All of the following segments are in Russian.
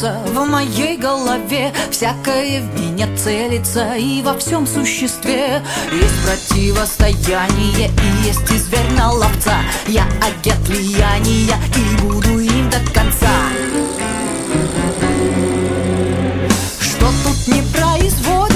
Селятся в моей голове. Всякое в меня целится и во всем существе. Есть противостояние и есть и зверь на ловца. Я агент влияния и буду им до конца. Что тут не производится,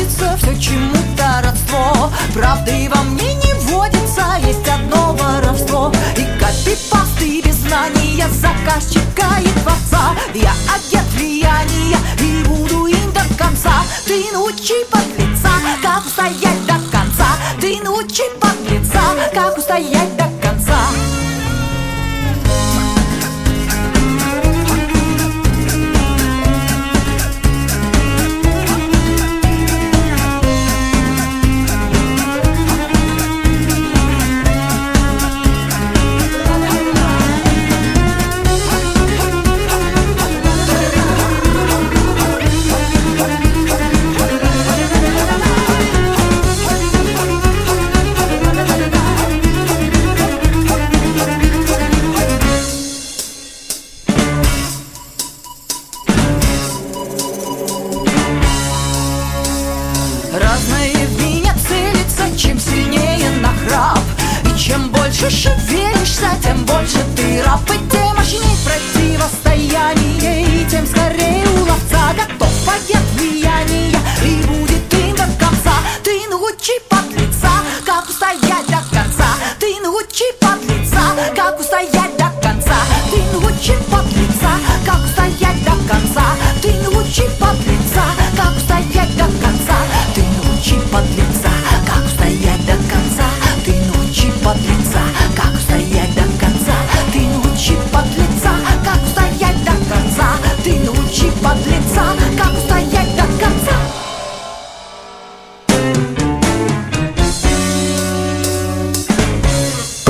все чему-то родство Правды во мне не водится, есть одно воровство. И копипасты без знания заказчика и творца. Я агент влияния и буду им до конца. Ты научи подлеца, как устоять до конца. Ты научи подлеца, как устоять до конца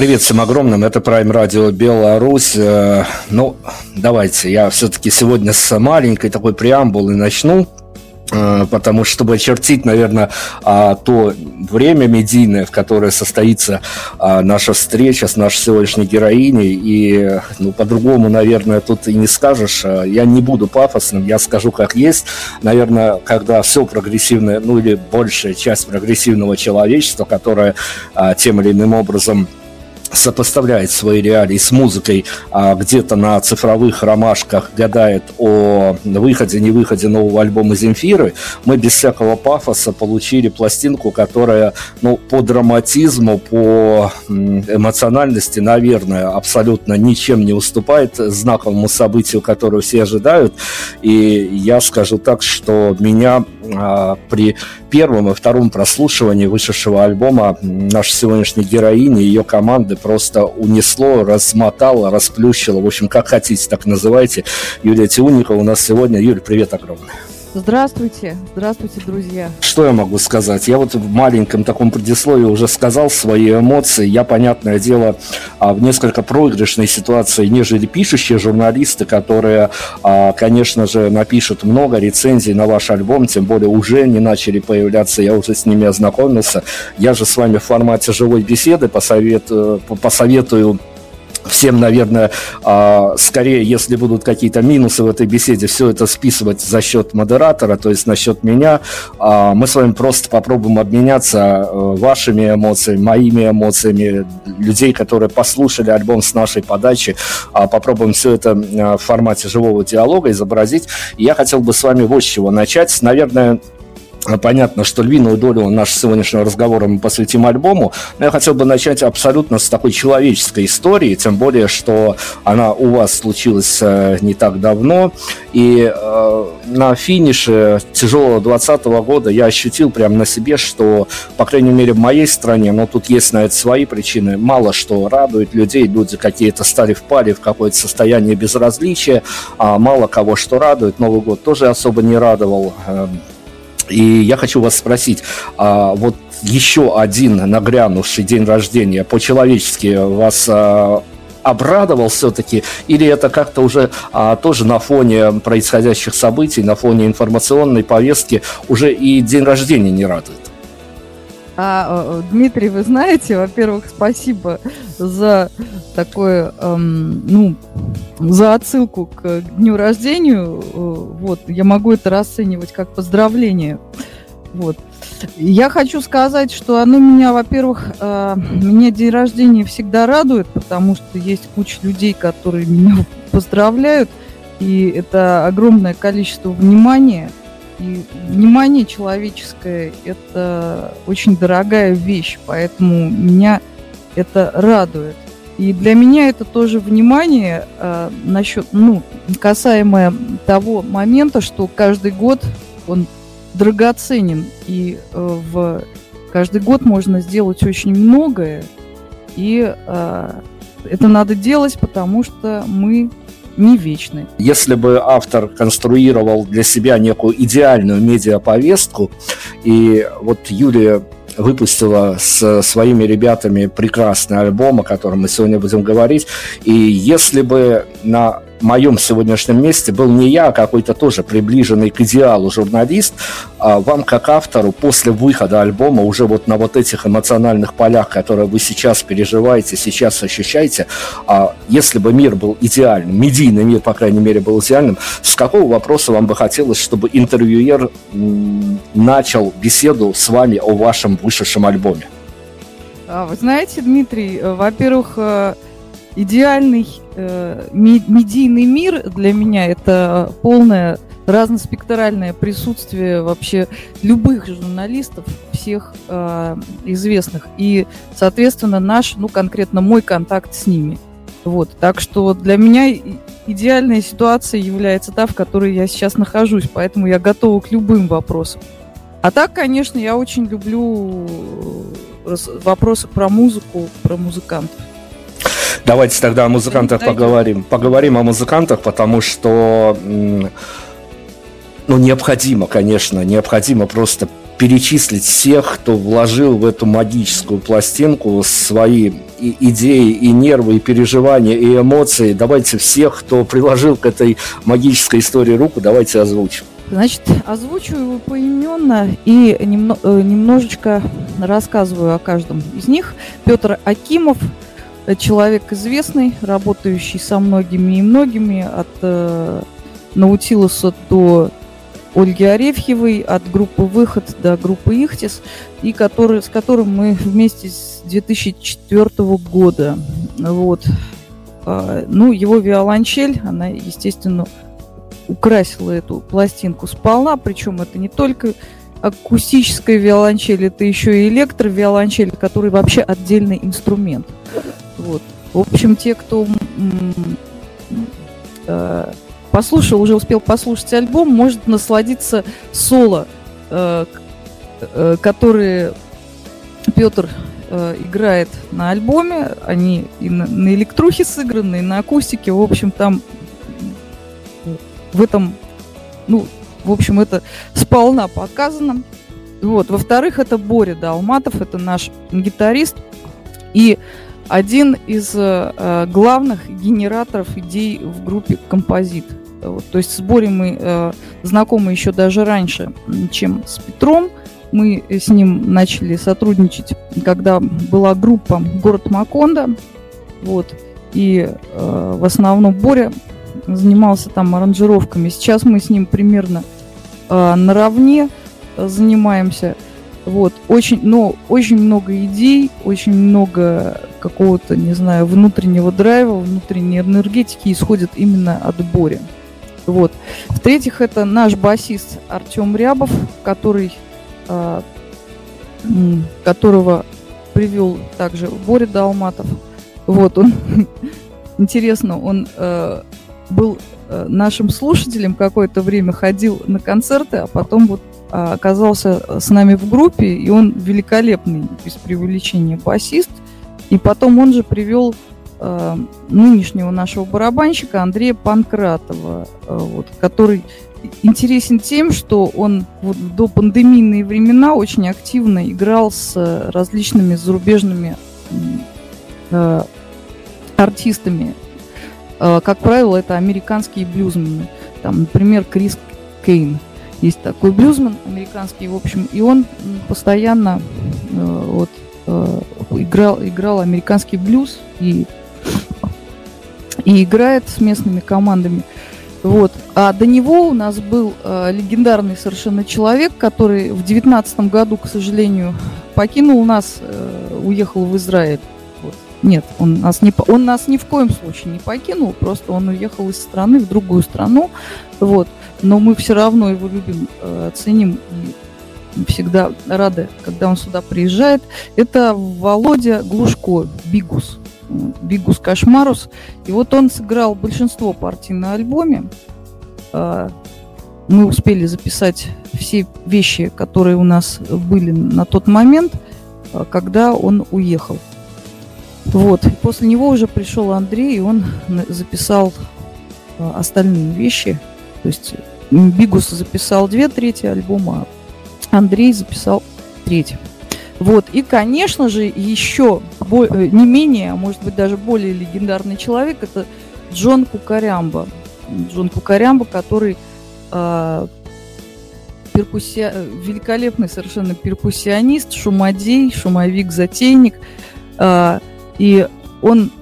Привет всем огромным, это Prime Radio Беларусь. Э, Ну, давайте, я все-таки сегодня с маленькой такой преамбулы начну, э, потому что, чтобы очертить, наверное, а, то время медийное, в которое состоится а, наша встреча с нашей сегодняшней героиней, и, ну, по-другому, наверное, тут и не скажешь. А, Я не буду пафосным, я скажу как есть. Наверное, когда все прогрессивное, ну, или большая часть прогрессивного человечества, которое а, тем или иным образом сопоставляет свои реалии с музыкой, а где-то на цифровых ромашках гадает о выходе, не выходе нового альбома Земфиры, мы без всякого пафоса получили пластинку, которая ну, по драматизму, по эмоциональности, наверное, абсолютно ничем не уступает знаковому событию, которое все ожидают. И я скажу так, что меня а, при первом и втором прослушивании вышедшего альбома нашей сегодняшней героини ее команды просто унесло, размотало, расплющило. В общем, как хотите, так называйте. Юлия Тиуникова у нас сегодня. Юль, привет огромный. Здравствуйте, здравствуйте, друзья. Что я могу сказать? Я вот в маленьком таком предисловии уже сказал свои эмоции. Я, понятное дело, а, в несколько проигрышной ситуации, нежели пишущие журналисты, которые, а, конечно же, напишут много рецензий на ваш альбом, тем более уже не начали появляться, я уже с ними ознакомился. Я же с вами в формате живой беседы посоветую, посоветую всем, наверное, а, скорее, если будут какие-то минусы в этой беседе, все это списывать за счет модератора, то есть на счет меня. А, Мы с вами просто попробуем обменяться э, вашими эмоциями, моими эмоциями, людей, которые послушали альбом с нашей подачи. А, Попробуем все это в формате живого диалога изобразить. Я хотел бы с вами вот с чего начать. Наверное, а, Понятно, что львиную долю нашего сегодняшнего разговора мы посвятим альбому, но я хотел бы начать абсолютно с такой человеческой истории, тем более, что она у вас случилась э, не так давно, и э, на финише тяжелого 2020 года я ощутил прямо на себе, что, по крайней мере, в моей стране, но тут есть на это свои причины, мало что радует людей, люди какие-то стали в паре в какое-то состояние безразличия, а мало кого что радует, Новый год тоже особо не радовал, эм, и я хочу вас спросить, а вот еще один нагрянувший день рождения по-человечески вас а, обрадовал все-таки, или это как-то уже а, тоже на фоне происходящих событий, на фоне информационной повестки уже и день рождения не радует? А, Дмитрий, вы знаете, во-первых, спасибо за такое, эм, ну, за отсылку к дню рождения. Вот, я могу это расценивать как поздравление. Вот. Я хочу сказать, что оно меня, во-первых, э, меня день рождения всегда радует, потому что есть куча людей, которые меня поздравляют, и это огромное количество внимания – и внимание человеческое – это очень дорогая вещь, поэтому меня это радует. И для меня это тоже внимание э, насчет, ну, касаемое того момента, что каждый год он драгоценен, и э, в каждый год можно сделать очень многое, и э, это надо делать, потому что мы не вечны. Если бы автор конструировал для себя некую идеальную медиаповестку, и вот Юлия выпустила с своими ребятами прекрасный альбом, о котором мы сегодня будем говорить. И если бы на моем сегодняшнем месте был не я, а какой-то тоже приближенный к идеалу журналист, а вам как автору после выхода альбома уже вот на вот этих эмоциональных полях, которые вы сейчас переживаете, сейчас ощущаете, а если бы мир был идеальным, медийный мир, по крайней мере, был идеальным, с какого вопроса вам бы хотелось, чтобы интервьюер начал беседу с вами о вашем вышедшем альбоме? А, вы знаете, Дмитрий, э, во-первых, э, идеальный э, медийный мир для меня это полное разноспектральное присутствие вообще любых журналистов, всех э, известных. И, соответственно, наш, ну, конкретно мой контакт с ними. Вот. Так что для меня идеальная ситуация является та, в которой я сейчас нахожусь, поэтому я готова к любым вопросам. А так, конечно, я очень люблю э, вопросы про музыку, про музыкантов. Давайте тогда о музыкантах Дайте. поговорим. Поговорим о музыкантах, потому что ну, необходимо, конечно, необходимо просто перечислить всех, кто вложил в эту магическую пластинку свои и идеи, и нервы, и переживания, и эмоции. Давайте всех, кто приложил к этой магической истории руку, давайте озвучим. Значит, озвучу его поименно и немно, э, немножечко рассказываю о каждом из них. Петр Акимов, человек известный, работающий со многими и многими, от э, Наутилуса до Ольги Арефьевой, от группы «Выход» до группы «Ихтис», и который, с которым мы вместе с 2004 года. Вот. А, ну, его виолончель, она, естественно, украсила эту пластинку сполна, причем это не только акустическая виолончель, это еще и электровиолончель, который вообще отдельный инструмент. Вот. В общем, те, кто э, послушал, уже успел послушать альбом, может насладиться соло, э, э, которые Петр э, играет на альбоме. Они и на, на электрухе сыграны, и на акустике. В общем, там в этом, ну, в общем, это сполна показано. Вот. Во-вторых, это Боря Далматов, это наш гитарист. И один из э, главных генераторов идей в группе «Композит». Вот, то есть с Борей мы э, знакомы еще даже раньше, чем с Петром. Мы с ним начали сотрудничать, когда была группа «Город Маконда». Вот, и э, в основном Боря занимался там аранжировками. Сейчас мы с ним примерно э, наравне занимаемся. Вот, очень, но очень много идей, очень много какого-то, не знаю, внутреннего драйва, внутренней энергетики исходит именно от Бори. Вот. В-третьих, это наш басист Артем Рябов, который а, которого привел также Боря Далматов. Вот он, интересно, он э, был э, нашим слушателем какое-то время, ходил на концерты, а потом вот а, оказался с нами в группе, и он великолепный, без преувеличения, басист. И потом он же привел э, нынешнего нашего барабанщика Андрея Панкратова, э, вот, который интересен тем, что он вот до пандемийные времена очень активно играл с различными зарубежными э, артистами. Э, как правило, это американские блюзмены. Там, например, Крис Кейн. Есть такой блюзмен американский, в общем, и он постоянно э, вот, э, играл, играл американский блюз и, и играет с местными командами. Вот. А до него у нас был э, легендарный совершенно человек, который в девятнадцатом году, к сожалению, покинул нас, э, уехал в Израиль. Вот. Нет, он нас, не, он нас ни в коем случае не покинул, просто он уехал из страны в другую страну. Вот. Но мы все равно его любим, э, ценим и всегда рады, когда он сюда приезжает. Это Володя Глушко, Бигус. Бигус Кошмарус. И вот он сыграл большинство партий на альбоме. А, мы успели записать все вещи, которые у нас были на тот момент, а, когда он уехал. Вот. И после него уже пришел Андрей, и он записал а, остальные вещи. То есть Бигус записал две трети альбома, Андрей записал треть. Вот. И, конечно же, еще э, не менее, а может быть даже более легендарный человек, это Джон Кукарямба. Джон Кукарямба, который э, перкуссия... великолепный совершенно перкуссионист, шумодей, шумовик-затейник. Э, и он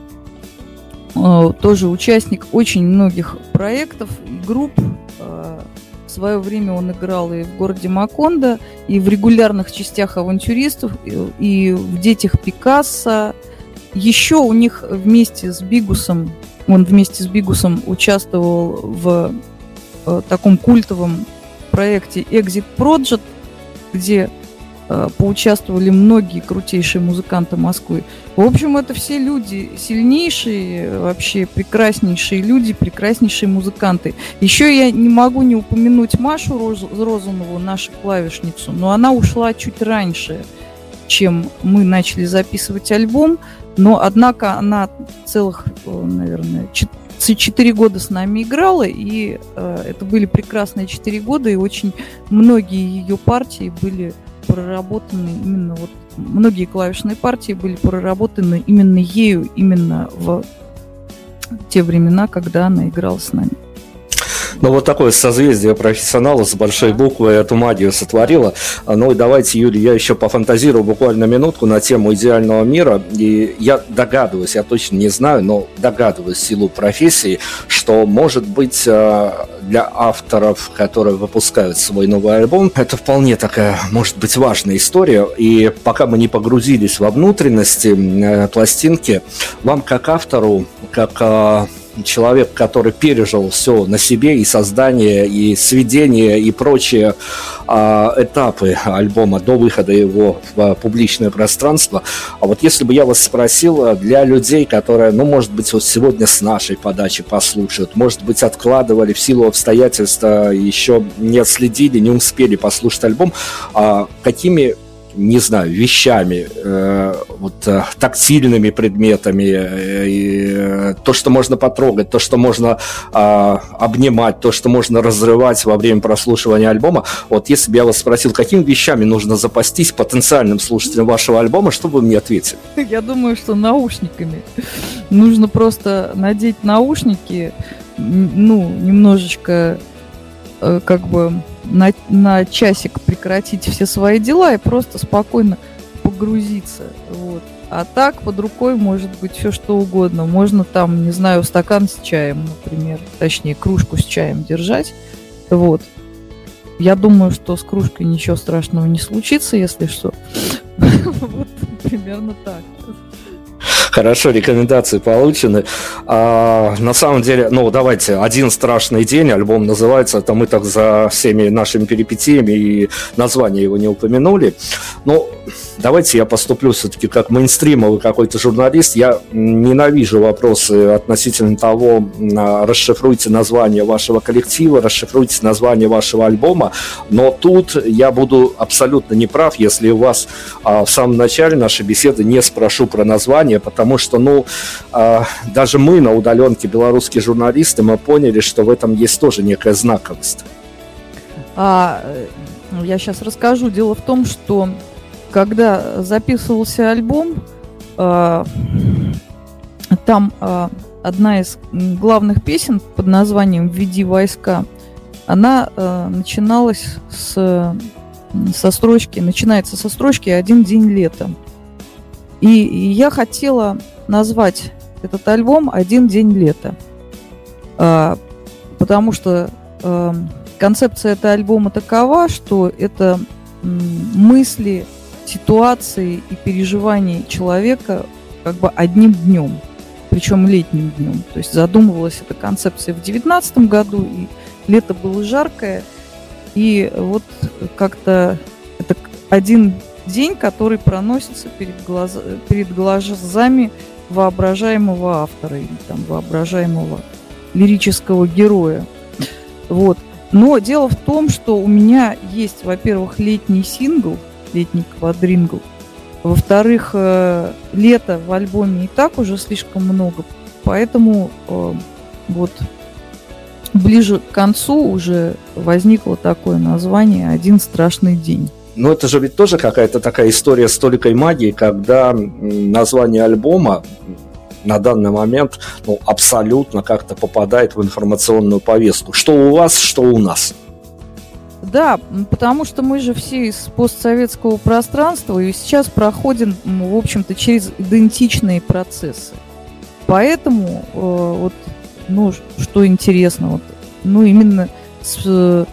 э, тоже участник очень многих проектов, групп, в свое время он играл и в городе Макондо, и в регулярных частях авантюристов, и в детях Пикассо. Еще у них вместе с Бигусом, он вместе с Бигусом участвовал в э, таком культовом проекте Exit Project, где поучаствовали многие крутейшие музыканты Москвы. В общем, это все люди сильнейшие, вообще прекраснейшие люди, прекраснейшие музыканты. Еще я не могу не упомянуть Машу Роз, Розанову, нашу клавишницу, но она ушла чуть раньше, чем мы начали записывать альбом, но однако она целых, э, наверное, четыре года с нами играла, и э, это были прекрасные четыре года, и очень многие ее партии были проработаны именно вот многие клавишные партии были проработаны именно ею, именно в те времена, когда она играла с нами. Ну, вот такое созвездие профессионала с большой буквы эту магию сотворило. Ну и давайте, Юрий, я еще пофантазирую буквально минутку на тему идеального мира. И я догадываюсь, я точно не знаю, но догадываюсь силу профессии, что, может быть, э, для авторов, которые выпускают свой новый альбом, это вполне такая, может быть, важная история. И пока мы не погрузились во внутренности э, пластинки, вам как автору, как э, человек, который пережил все на себе, и создание, и сведение, и прочие а, этапы альбома до выхода его в публичное пространство. А вот если бы я вас спросил, а, для людей, которые, ну, может быть, вот сегодня с нашей подачи послушают, может быть, откладывали в силу обстоятельств, еще не отследили, не успели послушать альбом, а какими не знаю, вещами, э, вот э, тактильными предметами, э, э, то, что можно потрогать, то, что можно э, обнимать, то, что можно разрывать во время прослушивания альбома. Вот если бы я вас спросил, какими вещами нужно запастись потенциальным слушателям вашего альбома, что бы вы мне ответили? Я думаю, что наушниками. Нужно просто надеть наушники, ну, немножечко э, как бы на, на часик прекратить все свои дела и просто спокойно погрузиться. Вот. А так под рукой может быть все что угодно. Можно там, не знаю, стакан с чаем, например, точнее кружку с чаем держать. Вот. Я думаю, что с кружкой ничего страшного не случится, если что. Вот примерно так. Хорошо, рекомендации получены. А, на самом деле, ну, давайте, «Один страшный день», альбом называется, это мы так за всеми нашими перипетиями и название его не упомянули. Но давайте я поступлю все-таки как мейнстримовый какой-то журналист. Я ненавижу вопросы относительно того, а, расшифруйте название вашего коллектива, расшифруйте название вашего альбома, но тут я буду абсолютно неправ, если у вас а, в самом начале нашей беседы не спрошу про название, потому что, ну, а, даже мы на удаленке, белорусские журналисты, мы поняли, что в этом есть тоже некая знаковость. А, э, я сейчас расскажу. Дело в том, что когда записывался альбом, а, там а, одна из главных песен под названием «Введи войска», она начиналась с, со строчки, начинается со строчки «Один день лета». И, я хотела назвать этот альбом «Один день лета», а, потому что а, концепция этого альбома такова, что это мысли ситуации и переживаний человека как бы одним днем, причем летним днем. То есть задумывалась эта концепция в 2019 году, и лето было жаркое, и вот как-то это один день, который проносится перед, глаз... перед глазами воображаемого автора или там воображаемого лирического героя. Вот. Но дело в том, что у меня есть, во-первых, летний сингл – летний квадрингл. Во-вторых, э, лето в альбоме и так уже слишком много, поэтому э, вот ближе к концу уже возникло такое название «Один страшный день». Но это же ведь тоже какая-то такая история с толикой магии, когда название альбома на данный момент ну, абсолютно как-то попадает в информационную повестку. Что у вас, что у нас. Да, потому что мы же все из постсоветского пространства и сейчас проходим, в общем-то, через идентичные процессы. Поэтому, э, вот, ну, что интересно, вот, ну, именно с, с,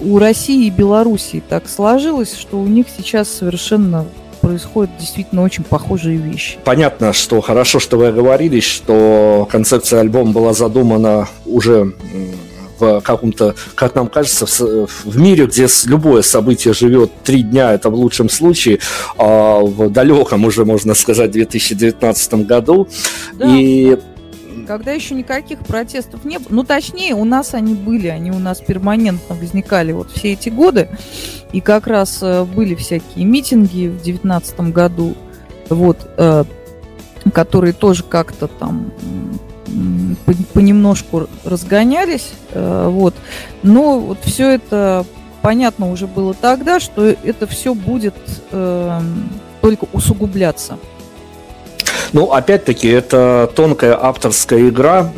у России и Белоруссии так сложилось, что у них сейчас совершенно происходят действительно очень похожие вещи. Понятно, что хорошо, что вы оговорились, что концепция альбома была задумана уже в каком-то, как нам кажется, в, в мире, где любое событие живет три дня, это в лучшем случае, а в далеком уже, можно сказать, 2019 году. Да. И когда еще никаких протестов не было. Ну, точнее, у нас они были, они у нас перманентно возникали вот все эти годы. И как раз э, были всякие митинги в девятнадцатом году, вот, э, которые тоже как-то там понемножку разгонялись, э, вот. Но вот все это понятно уже было тогда, что это все будет э, только усугубляться. Ну, опять-таки, это тонкая авторская игра,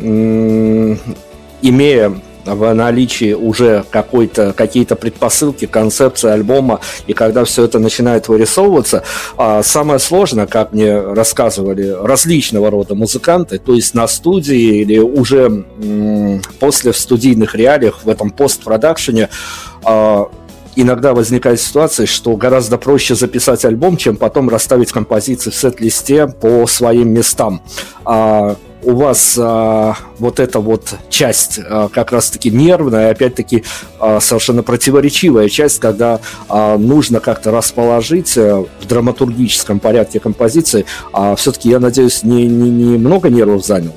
имея в наличии уже какой-то, какие-то предпосылки, концепции альбома, и когда все это начинает вырисовываться, а самое сложное, как мне рассказывали различного рода музыканты, то есть на студии или уже после в студийных реалиях, в этом постпродакшене, а, иногда возникает ситуация, что гораздо проще записать альбом, чем потом расставить композиции в сет-листе по своим местам. А у вас а, вот эта вот часть а, как раз-таки нервная, опять-таки а, совершенно противоречивая часть, когда а, нужно как-то расположить а, в драматургическом порядке композиции, а все-таки, я надеюсь, не, не, не много нервов заняло.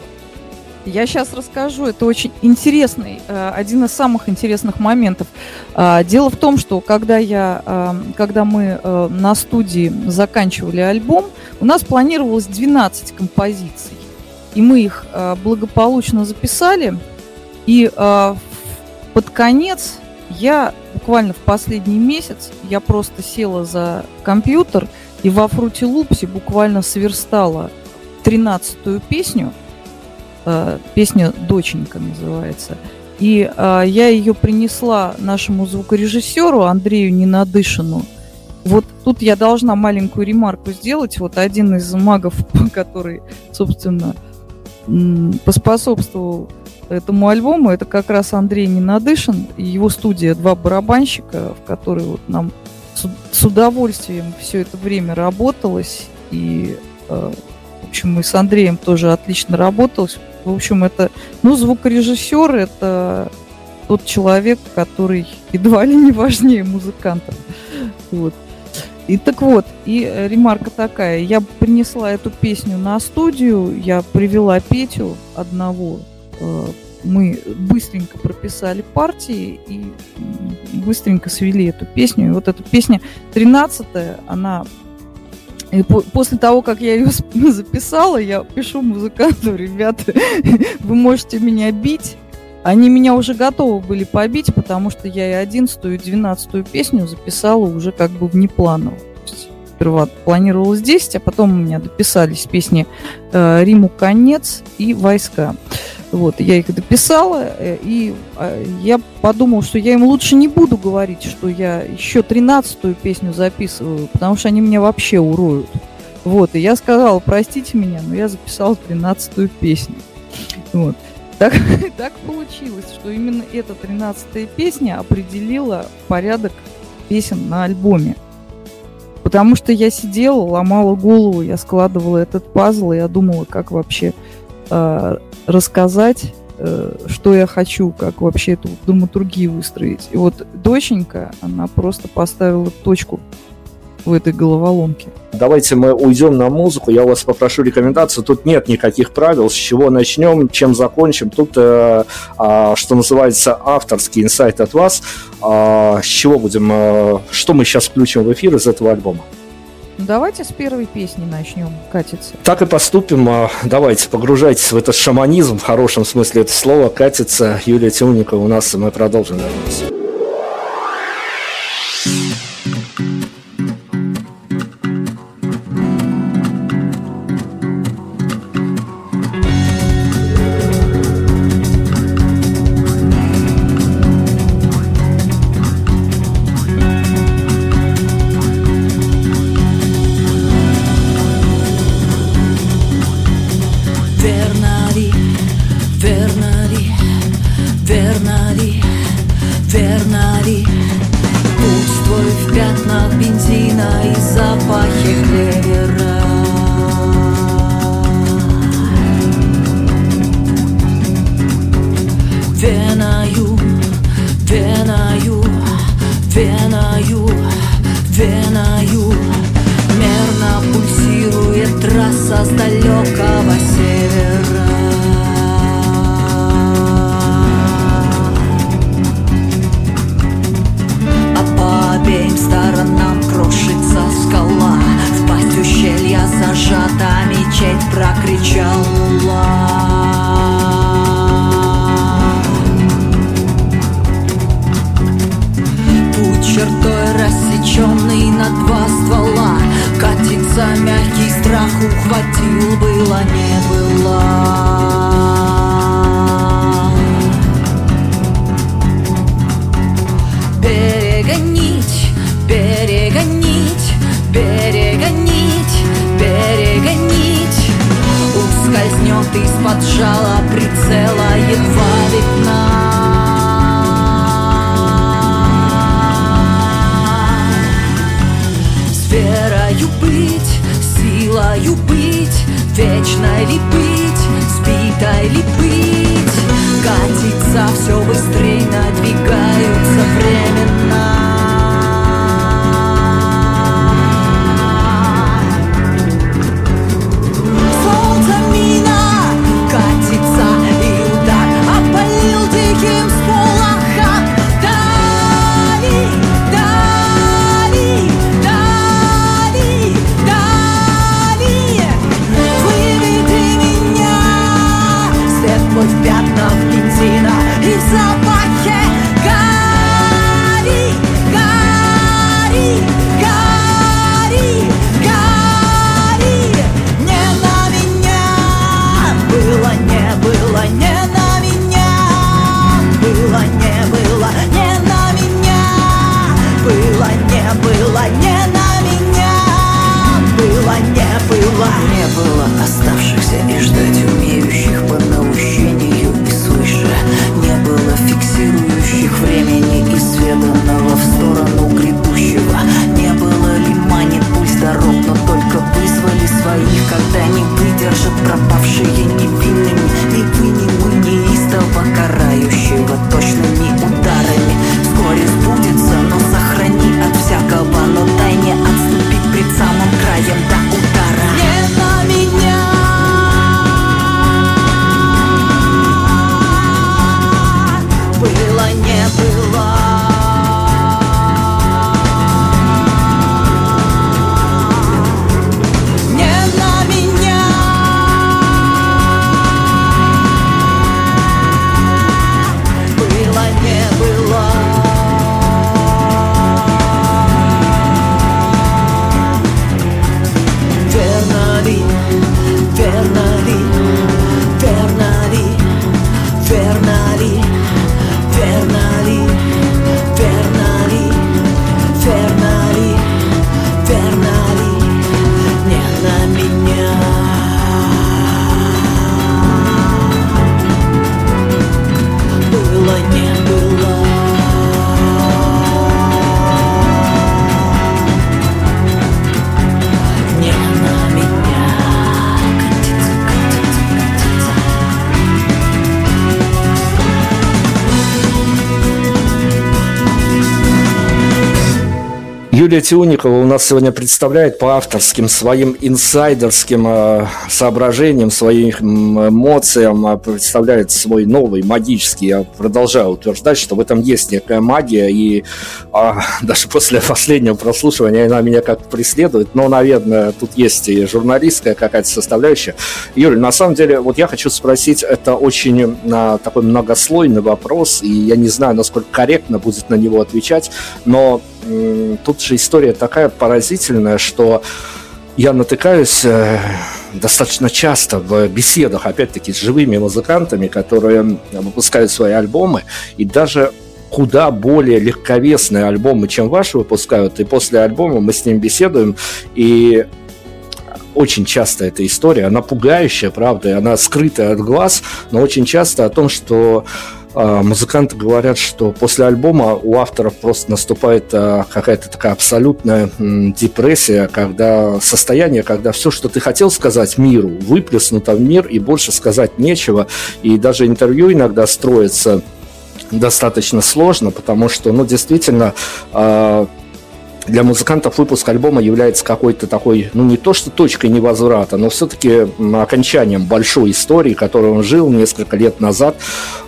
Я сейчас расскажу. Это очень интересный, э, один из самых интересных моментов. А, дело в том, что когда, я, э, когда мы э, на студии заканчивали альбом, у нас планировалось 12 композиций. И мы их благополучно записали. И под конец я буквально в последний месяц я просто села за компьютер и во Фрути Лупсе буквально сверстала тринадцатую песню – песня «Доченька» называется. И э, я ее принесла нашему звукорежиссеру Андрею Ненадышину. Вот тут я должна маленькую ремарку сделать. Вот один из магов, который, собственно, поспособствовал этому альбому, это как раз Андрей Ненадышин и его студия «Два барабанщика», в которой вот нам с удовольствием все это время работалось. И э, В общем, мы с Андреем тоже отлично работалось. В общем, это, ну, звукорежиссер это тот человек, который едва ли не важнее музыканта. Вот. И так вот, и э, ремарка такая. Я принесла эту песню на студию, я привела Петю одного. Э, мы быстренько прописали партии и быстренько свели эту песню. И вот эта песня 13-я, она и после того, как я ее записала, я пишу музыканту, ребята, вы можете меня бить, они меня уже готовы были побить, потому что я и одиннадцатую, и двенадцатую песню записала уже как бы внепланово. Сперва планировалось 10, а потом у меня дописались песни э, «Риму конец» и «Войска». Вот, я их дописала, э, и э, я подумала, что я им лучше не буду говорить, что я еще тринадцатую песню записываю, потому что они меня вообще уроют. Вот, и я сказала, простите меня, но я записала тринадцатую песню. Вот. Так, так получилось, что именно эта тринадцатая песня определила порядок песен на альбоме. Потому что я сидела, ломала голову, я складывала этот пазл, и я думала, как вообще рассказать, э, что я хочу, как вообще эту драматургию выстроить. И вот доченька, она просто поставила точку в этой головоломке. Давайте мы уйдем на музыку. Я у вас попрошу рекомендацию. Тут нет никаких правил. С чего начнем, чем закончим. Тут, э, э, что называется, авторский инсайт от вас. Э, с чего будем, э, что мы сейчас включим в эфир из этого альбома? Давайте с первой песни начнем катиться. Так и поступим. Давайте, погружайтесь в этот шаманизм, в хорошем смысле этого слова. Катится Юлия Тюнникова у нас, и мы продолжим. Вернемся. Юлия Тиуникова у нас сегодня представляет по авторским своим инсайдерским э, соображениям, своим эмоциям, э, представляет свой новый магический. Я продолжаю утверждать, что в этом есть некая магия, и э, даже после последнего прослушивания она меня как-то преследует, но, наверное, тут есть и журналистская какая-то составляющая. Юль, на самом деле, вот я хочу спросить, это очень э, такой многослойный вопрос, и я не знаю, насколько корректно будет на него отвечать, но тут же история такая поразительная, что я натыкаюсь э, достаточно часто в беседах, опять-таки, с живыми музыкантами, которые выпускают свои альбомы, и даже куда более легковесные альбомы, чем ваши выпускают, и после альбома мы с ним беседуем, и очень часто эта история, она пугающая, правда, и она скрытая от глаз, но очень часто о том, что музыканты говорят, что после альбома у авторов просто наступает а, какая-то такая абсолютная депрессия, когда состояние, когда все, что ты хотел сказать миру, выплеснуто в мир, и больше сказать нечего. И даже интервью иногда строится достаточно сложно, потому что, ну, действительно, а, для музыкантов выпуск альбома является какой-то такой, ну не то что точкой невозврата, но все-таки окончанием большой истории, которой он жил несколько лет назад.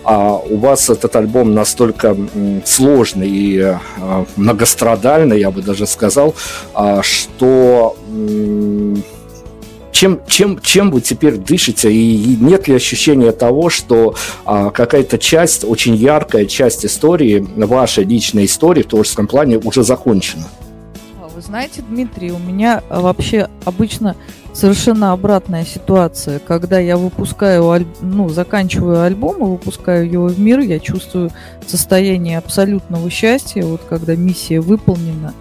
А у вас этот альбом настолько сложный и а, многострадальный, я бы даже сказал, а, что чем, чем, чем вы теперь дышите, и нет ли ощущения того, что а, какая-то часть, очень яркая часть истории, вашей личной истории в творческом плане уже закончена? Знаете, Дмитрий, у меня а, вообще обычно совершенно обратная ситуация. Когда я выпускаю, ну, заканчиваю альбом и выпускаю его в мир, я чувствую состояние абсолютного счастья, вот когда миссия выполнена.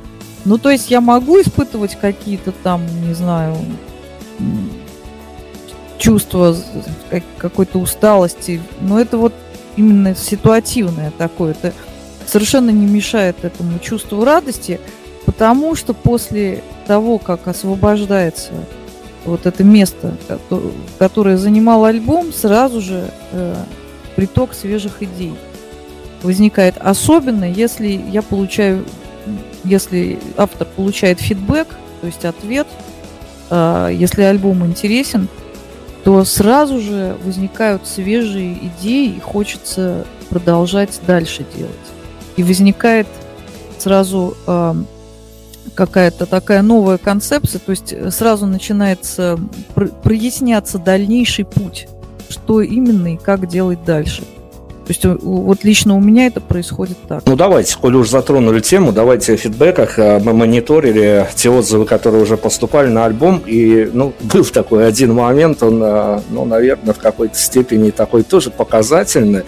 Ну, то есть я могу испытывать какие-то там, не знаю, чувства какой-то усталости, но это вот именно ситуативное такое. Это совершенно не мешает этому чувству радости – Потому что после того, как освобождается вот это место, которое занимал альбом, сразу же э, приток свежих идей возникает. Особенно, если я получаю, если автор получает фидбэк, то есть ответ, э, если альбом интересен, то сразу же возникают свежие идеи и хочется продолжать дальше делать. И возникает сразу э, какая-то такая новая концепция, то есть э, сразу начинается проясняться дальнейший путь, что именно и как делать дальше. То есть вот лично у меня это происходит так. Ну давайте, коли уж затронули тему, давайте о фидбэках. Э, мы мониторили те отзывы, которые уже поступали на альбом, и ну, был такой один момент, он, э, ну, наверное, в какой-то степени такой тоже показательный.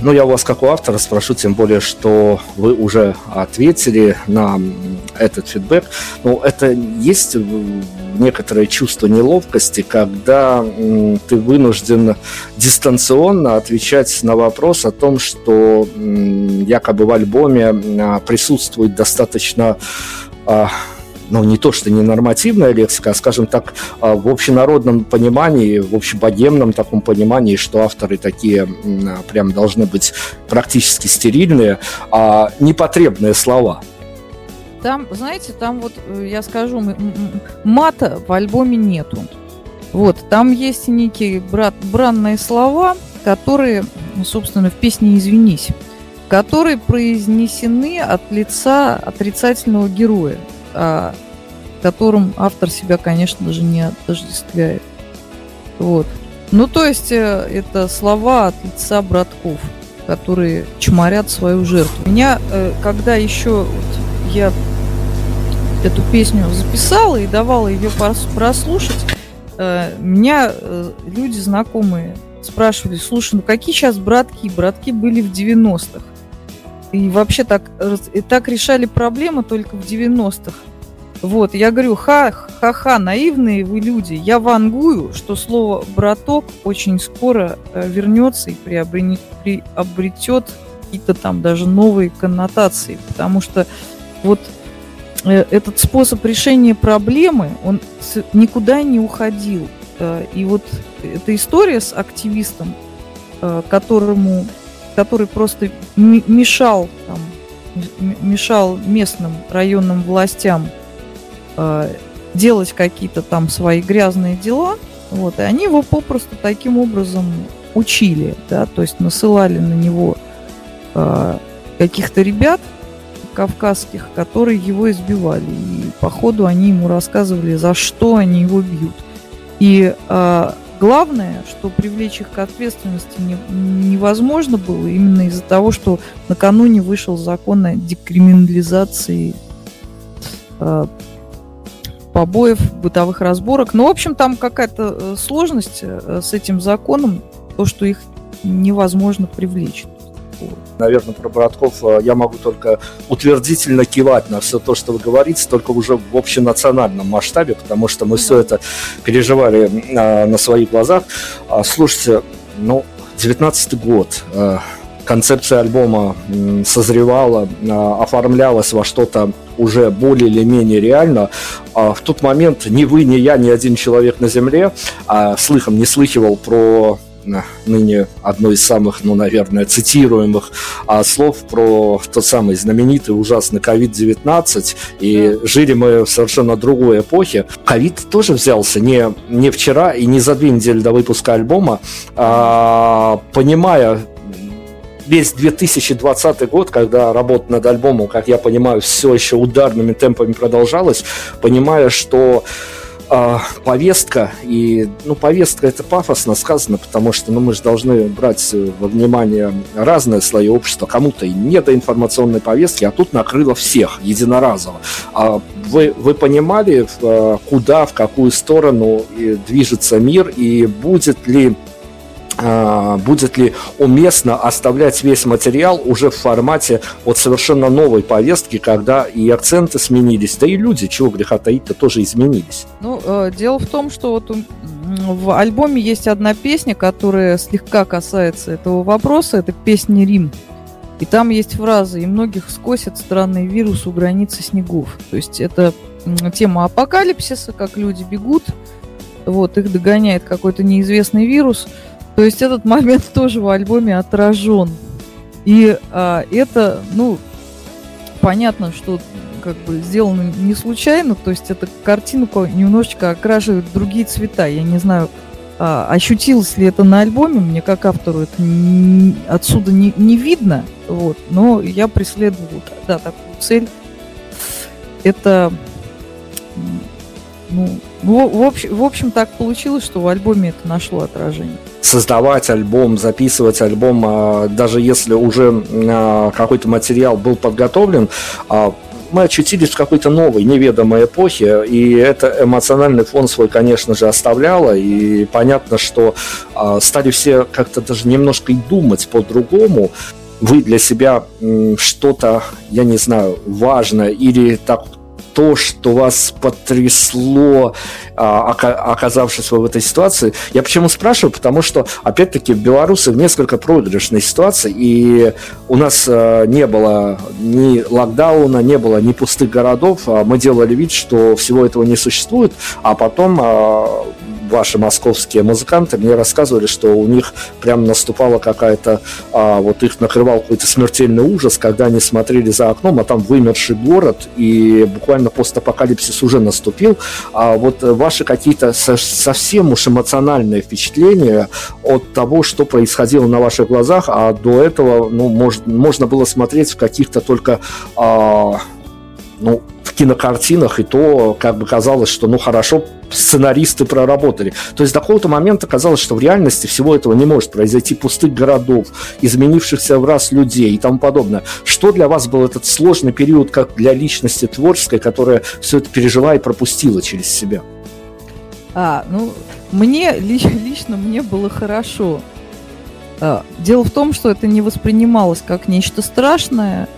Ну, я вас как у автора спрошу, тем более, что вы уже ответили на этот фидбэк. Ну, это есть некоторое чувство неловкости, когда ты вынужден дистанционно отвечать на вопрос о том, что якобы в альбоме а, присутствует достаточно а, ну, не то, что не нормативная лексика, а, скажем так, а, в общенародном понимании, в общебогемном таком понимании, что авторы такие а, прям должны быть практически стерильные, а непотребные слова. Там, знаете, там вот, э, я скажу, мата в альбоме нету. Вот, там есть некие брат, бранные слова, которые, собственно, в песне «Извинись», которые произнесены от лица отрицательного героя а, которым автор себя, конечно же, не отождествляет. Вот. Ну, то есть, э, это слова от лица братков, которые чморят свою жертву. Меня, э, когда еще вот, я эту песню записала и давала ее прослушать, э, меня люди знакомые спрашивали, слушай, ну какие сейчас братки? Братки были в 90-х. И вообще так, и так решали проблемы только в 90-х. Вот, я говорю, ха, ха-ха, наивные вы люди. Я вангую, что слово «браток» очень скоро э, вернется и приобретет, приобретет какие-то там даже новые коннотации, потому что вот э, этот способ решения проблемы, он никуда не уходил. Э, и вот эта история с активистом, которому который просто мешал там, мешал местным районным властям э, делать какие-то там свои грязные дела, вот, и они его попросту таким образом учили, да, то есть насылали на него э, каких-то ребят кавказских, которые его избивали. И по ходу они ему рассказывали, за что они его бьют. И э, главное, что привлечь их к ответственности не, невозможно было именно из-за того, что накануне вышел закон о декриминализации э, побоев, бытовых разборок. Ну, в общем, там какая-то э, сложность э, с этим законом, то, что их невозможно привлечь. Наверное, про братков э, я могу только утвердительно кивать на все то, что вы говорите, только уже в общенациональном масштабе, потому что мы все это переживали на, на своих глазах. А, слушайте, ну, 19 год, концепция альбома созревала, оформлялась во что-то уже более или менее реально. А в тот момент ни вы, ни я, ни один человек на Земле а, слыхом не слыхивал про ныне одно из самых, ну, наверное, цитируемых а, слов про тот самый знаменитый ужасный COVID-19, и да. жили мы в совершенно другой эпохе. Ковид тоже взялся не, не вчера и не за две недели до выпуска альбома, а, понимая весь 2020 год, когда работа над альбомом, как я понимаю, все еще ударными темпами продолжалась, понимая, что э, повестка, и, ну, повестка это пафосно сказано, потому что, ну, мы же должны брать во внимание разные слои общества, кому-то и не до информационной повестки, а тут накрыло всех единоразово. А вы, вы понимали, а, куда, в какую сторону движется мир, и будет ли будет ли уместно оставлять весь материал уже в формате вот совершенно новой повестки, когда и акценты сменились, да и люди, чего греха таить-то, тоже изменились. Ну, э, дело в том, что вот в альбоме есть одна песня, которая слегка касается этого вопроса, это песня «Рим». И там есть фраза «И многих скосит странный вирус у границы снегов». То есть это тема апокалипсиса, как люди бегут, вот, их догоняет какой-то неизвестный вирус – то есть этот момент тоже в альбоме отражен. И а, это, ну, понятно, что как бы сделано не случайно, то есть эта картинку немножечко окрашивает другие цвета. Я не знаю, а, ощутилось ли это на альбоме, мне как автору это не, отсюда не, не видно, вот, но я преследовал, да, такую цель. Это, ну, в, в, общем, в общем, так получилось, что в альбоме это нашло отражение создавать альбом, записывать альбом, а, даже если уже а, какой-то материал был подготовлен, а, мы очутились в какой-то новой, неведомой эпохе, и это эмоциональный фон свой, конечно же, оставляло, и понятно, что стали все как-то даже немножко и думать по-другому, вы для себя что-то, я не знаю, важное или так то, что вас потрясло, а, оказавшись в этой ситуации. Я почему спрашиваю? Потому что, опять-таки, белорусы в несколько проигрышной ситуации, и у нас а, не было ни локдауна, не было ни пустых городов, а мы делали вид, что всего этого не существует, а потом ваши московские музыканты мне рассказывали, что у них прям наступала какая-то, а, вот их накрывал какой-то смертельный ужас, когда они смотрели за окном, а там вымерший город, и буквально постапокалипсис уже наступил. А вот ваши какие-то совсем уж эмоциональные впечатления от того, что происходило на ваших глазах, а до этого, ну, может, можно было смотреть в каких-то только а, ну, кинокартинах, и то как бы казалось, что ну хорошо, сценаристы проработали. То есть до какого-то момента казалось, что в реальности всего этого не может произойти, пустых городов, изменившихся в раз людей и тому подобное. Что для вас был этот сложный период, как для личности творческой, которая все это пережила и пропустила через себя? А, ну, мне лично мне было хорошо. А, дело в том, что это не воспринималось как нечто страшное,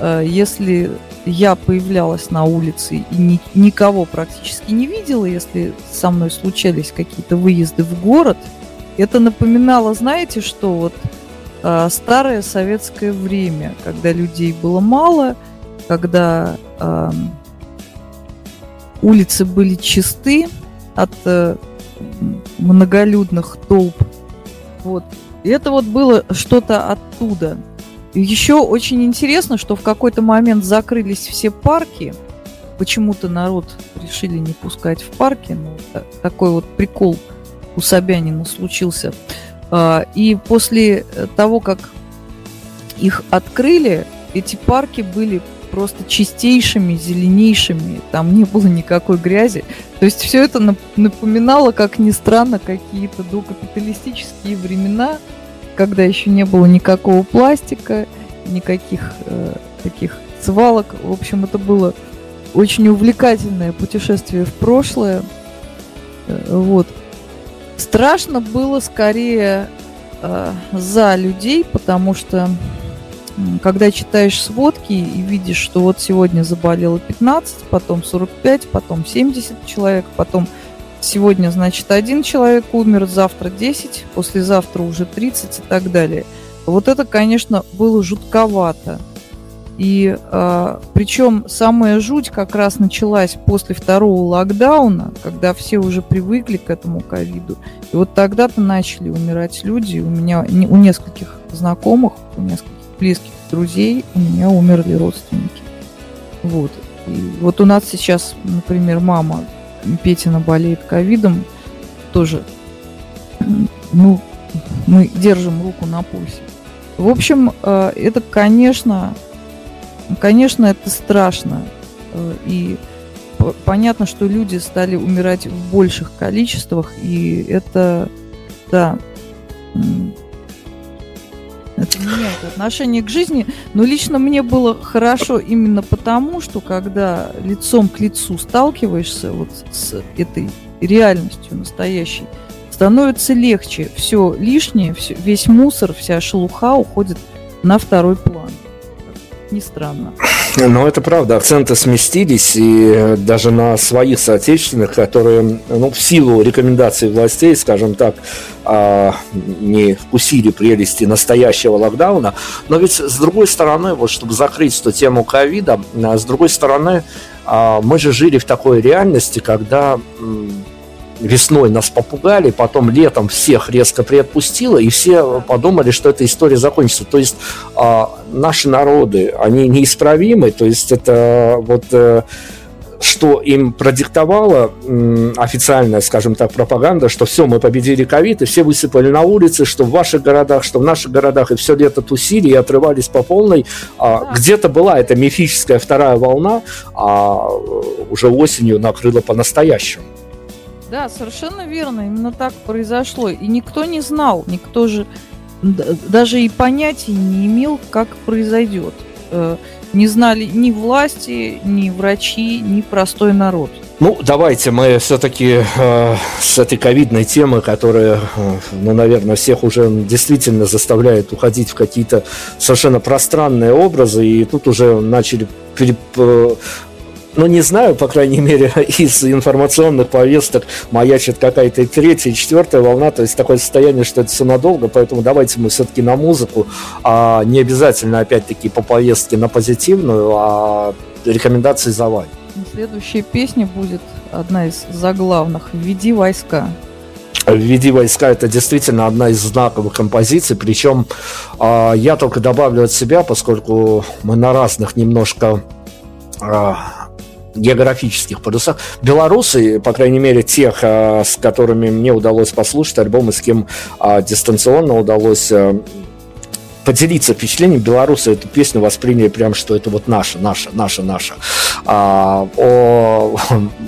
если я появлялась на улице и ни, никого практически не видела, если со мной случались какие-то выезды в город, это напоминало, знаете, что вот э, старое советское время, когда людей было мало, когда э, улицы были чисты от э, многолюдных толп. Вот. И это вот было что-то оттуда. Еще очень интересно, что в какой-то момент закрылись все парки. Почему-то народ решили не пускать в парки. Ну, такой вот прикол у Собянина случился. А, и после того, как их открыли, эти парки были просто чистейшими, зеленейшими, там не было никакой грязи. То есть все это напоминало, как ни странно, какие-то докапиталистические времена, когда еще не было никакого пластика, никаких э, таких свалок. В общем, это было очень увлекательное путешествие в прошлое. Э, вот. Страшно было скорее э, за людей, потому что когда читаешь сводки и видишь, что вот сегодня заболело 15, потом 45, потом 70 человек, потом сегодня, значит, один человек умер, завтра 10, послезавтра уже 30 и так далее. Вот это, конечно, было жутковато. И э, причем самая жуть как раз началась после второго локдауна, когда все уже привыкли к этому ковиду. И вот тогда-то начали умирать люди. У меня у нескольких знакомых, у нескольких близких друзей у меня умерли родственники. Вот. И вот у нас сейчас, например, мама Петина болеет ковидом, тоже, ну, мы держим руку на пульсе. В общем, э, это, конечно, конечно, это страшно. Э, и понятно, что люди стали умирать в больших количествах, и это, да, это меняет отношение к жизни. Но лично мне было хорошо именно потому, что когда лицом к лицу сталкиваешься вот с этой реальностью настоящей, становится легче. Все лишнее, все, весь мусор, вся шелуха уходит на второй план. Не странно. Ну, это правда. Акценты сместились, и даже на своих соотечественных, которые, ну, в силу рекомендаций властей, скажем так, а, не вкусили прелести настоящего локдауна. Но ведь, с другой стороны, вот чтобы закрыть эту тему ковида, а, с другой стороны, а, мы же жили в такой реальности, когда весной нас попугали, потом летом всех резко приотпустило, и все подумали, что эта история закончится. То есть э, наши народы, они неисправимы, то есть это вот... Э, что им продиктовала официальная, скажем так, пропаганда, что все, мы победили ковид, и все высыпали на улицы, что в ваших городах, что в наших городах, и все лето тусили и отрывались по полной. А. Где-то была эта мифическая вторая волна, а уже осенью накрыла по-настоящему. Да, совершенно верно. Именно так произошло. И никто не знал, никто же даже и понятия не имел, как произойдет. Э, не знали ни власти, ни врачи, ни простой народ. Ну, давайте мы все-таки э, с этой ковидной темы, которая, э, ну, наверное, всех уже действительно заставляет уходить в какие-то совершенно пространные образы, и тут уже начали переп, э, ну, не знаю, по крайней мере, из информационных повесток маячит какая-то третья, четвертая волна, то есть такое состояние, что это все надолго, поэтому давайте мы все-таки на музыку, а не обязательно, опять-таки, по повестке на позитивную, а рекомендации за вами. Следующая песня будет одна из заглавных «Введи войска». «Введи войска» — это действительно одна из знаковых композиций, причем а, я только добавлю от себя, поскольку мы на разных немножко а, географических полюсах. Белорусы, по крайней мере, тех, а, с которыми мне удалось послушать альбомы, с кем а, дистанционно удалось а, поделиться впечатлением. Белорусы эту песню восприняли прям, что это вот наша, наша, наша, наша. А, о,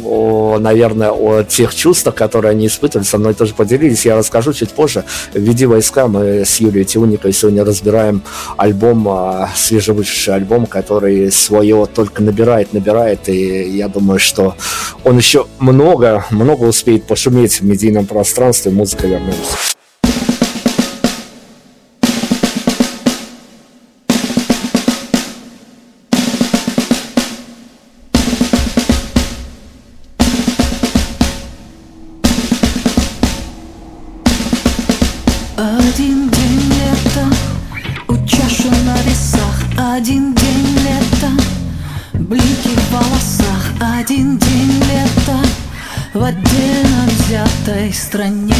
о, наверное, о тех чувствах, которые они испытывали, со мной тоже поделились. Я расскажу чуть позже. «Введи войска» мы с Юлией Тиуниковой сегодня разбираем альбом, а, свежевышедший альбом, который свое только набирает, набирает, и я думаю, что он еще много, много успеет пошуметь в медийном пространстве. Музыка вернулась. Стране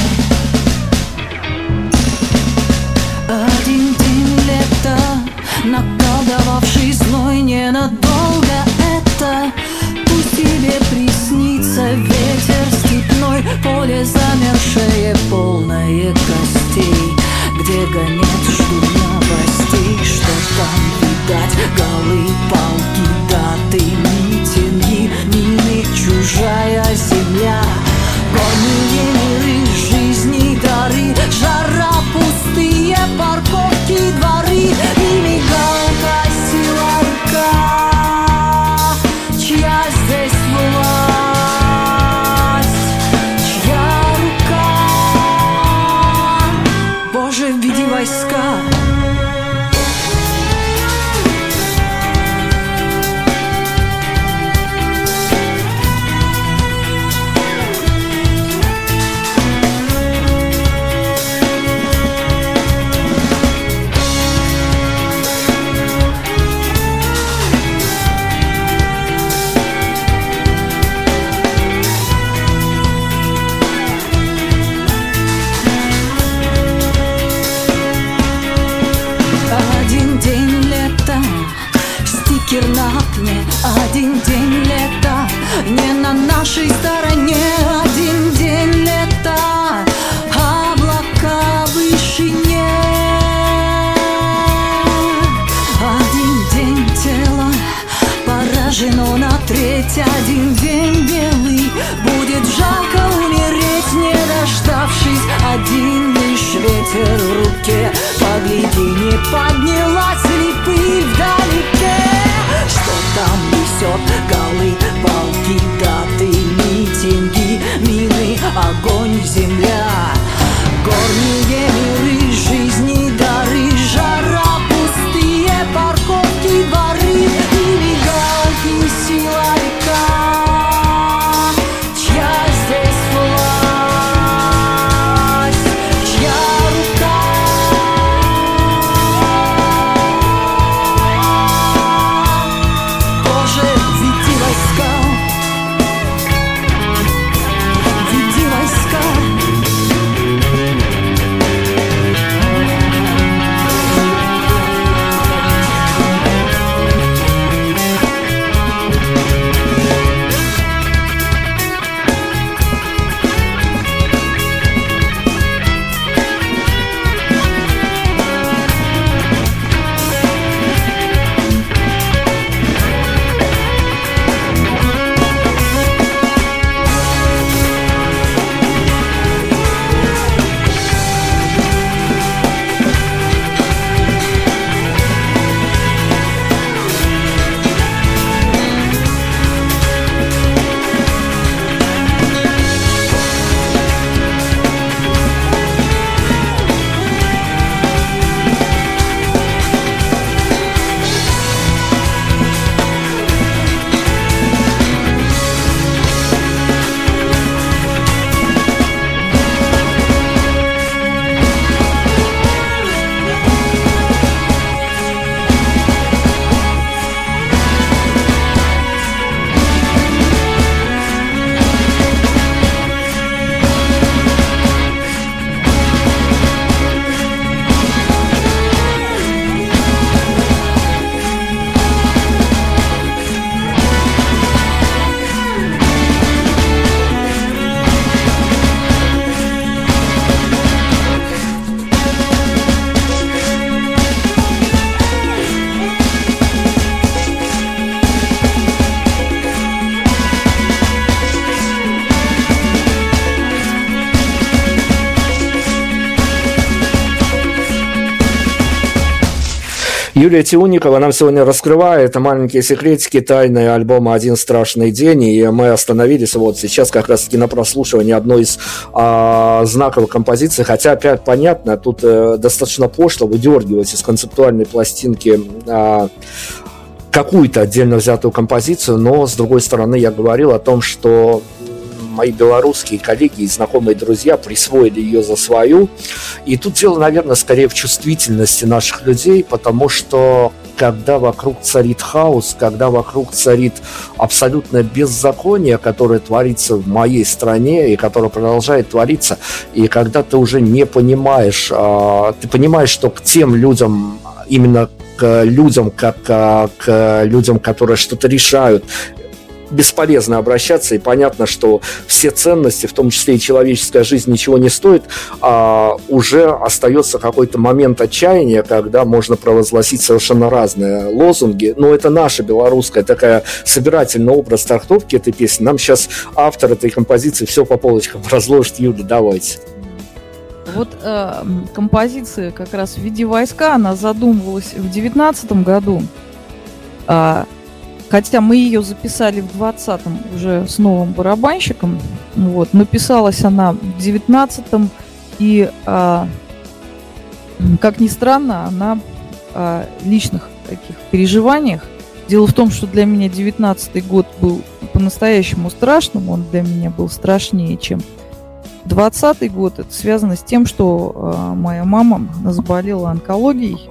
Юлия Тиуникова нам сегодня раскрывает маленькие секретики тайны альбома «Один страшный день», и мы остановились вот сейчас как раз-таки на прослушивании одной из а, знаковых композиций, хотя опять понятно, тут э, достаточно пошло выдергивать из концептуальной пластинки а, какую-то отдельно взятую композицию, но с другой стороны я говорил о том, что мои белорусские коллеги и знакомые друзья присвоили ее за свою. И тут дело, наверное, скорее в чувствительности наших людей, потому что когда вокруг царит хаос, когда вокруг царит абсолютное беззаконие, которое творится в моей стране и которое продолжает твориться, и когда ты уже не понимаешь, а, ты понимаешь, что к тем людям именно к людям, как а, к людям, которые что-то решают, бесполезно обращаться, и понятно, что все ценности, в том числе и человеческая жизнь, ничего не стоит, а уже остается какой-то момент отчаяния, когда можно провозгласить совершенно разные лозунги, но это наша белорусская такая собирательный образ трактовки этой песни. Нам сейчас автор этой композиции все по полочкам разложит. Юда, давайте. Вот э, композиция как раз в виде войска, она задумывалась в девятнадцатом году. А, Хотя мы ее записали в 20-м уже с новым барабанщиком. Вот, но писалась она в 19-м. И, а, как ни странно, она о личных таких переживаниях. Дело в том, что для меня 19-й год был по-настоящему страшным. Он для меня был страшнее, чем 20-й год. Это связано с тем, что а, моя мама заболела онкологией.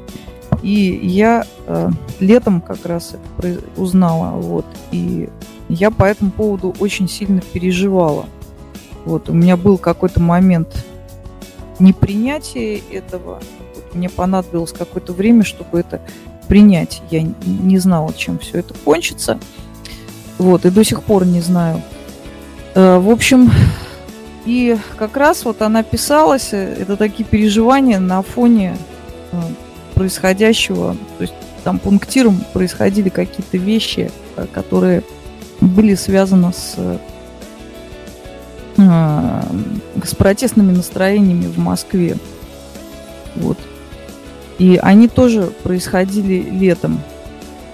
И я э, летом как раз это узнала, вот, и я по этому поводу очень сильно переживала. Вот, у меня был какой-то момент непринятия этого. Вот, мне понадобилось какое-то время, чтобы это принять. Я не знала, чем все это кончится. Вот, и до сих пор не знаю. Э, в общем, и как раз вот она писалась, э, это такие переживания на фоне э, происходящего, то есть там пунктиром происходили какие-то вещи, э, которые были связаны с, э, с протестными настроениями в Москве. Вот. И они тоже происходили летом.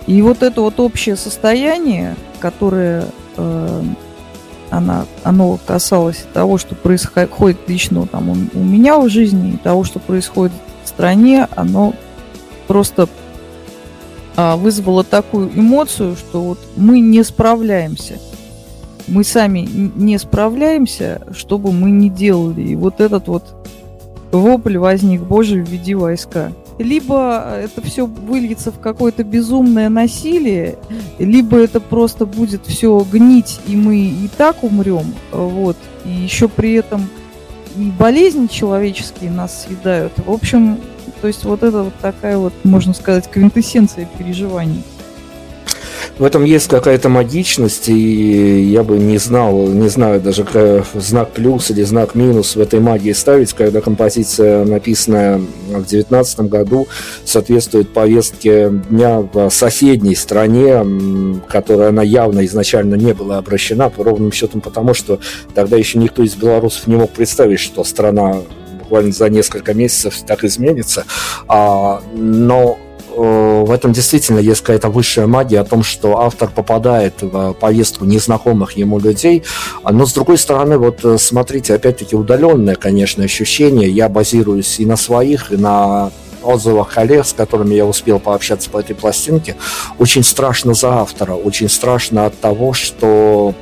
И вот это вот общее состояние, которое э, она, оно касалось того, что происходит лично там, у, у меня в жизни, и того, что происходит в стране, оно просто а, вызвало такую эмоцию, что вот мы не справляемся. Мы сами не справляемся, что бы мы ни делали. И вот этот вот вопль возник Божий в виде войска. Либо это все выльется в какое-то безумное насилие, либо это просто будет все гнить, и мы и так умрем. Вот. И еще при этом и болезни человеческие нас съедают. В общем, то есть вот это вот такая вот, можно сказать, квинтэссенция переживаний. В этом есть какая-то магичность, и я бы не знал, не знаю даже знак плюс или знак минус в этой магии ставить, когда композиция, написанная в девятнадцатом году, соответствует повестке дня в соседней стране, которая она явно изначально не была обращена, по ровным счетом потому, что тогда еще никто из белорусов не мог представить, что страна буквально за несколько месяцев так изменится. А, но э, в этом действительно есть какая-то высшая магия о том, что автор попадает в повестку незнакомых ему людей. Но, с другой стороны, вот э, смотрите, опять-таки удаленное, конечно, ощущение. Я базируюсь и на своих, и на отзывах коллег, с которыми я успел пообщаться по этой пластинке. Очень страшно за автора, очень страшно от того, что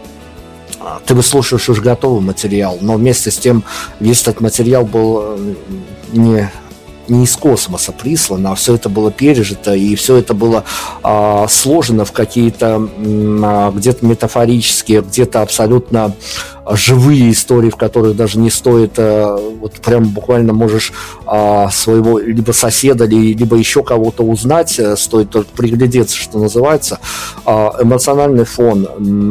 ты выслушиваешь уже готовый материал, но вместе с тем весь этот материал был э, не не из космоса прислано, а все это было пережито, и все это было а, сложено в какие-то а, где-то метафорические, где-то абсолютно живые истории, в которых даже не стоит, а, вот прям буквально можешь а, своего либо соседа, либо еще кого-то узнать, а, стоит только приглядеться, что называется. А, эмоциональный фон,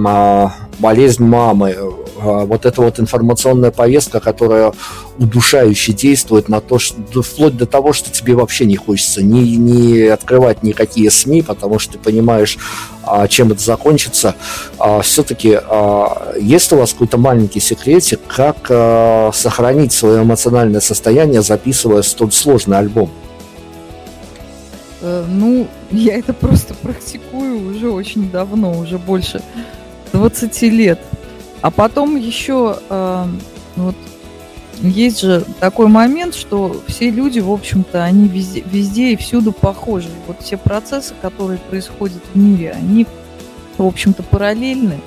а, болезнь мамы, вот эта вот информационная повестка, которая удушающе действует на то, что вплоть до того, что тебе вообще не хочется не, не открывать никакие СМИ, потому что ты понимаешь, а, чем это закончится. А, все-таки есть у вас какой-то маленький секретик, как сохранить свое эмоциональное состояние, записывая столь сложный альбом? Э, ну, я это просто практикую уже очень давно, уже больше 20 лет. А потом еще э, вот есть же такой момент, что все люди, в общем-то, они везде, везде и всюду похожи. Вот все процессы, которые происходят в мире, они, в общем-то, параллельны,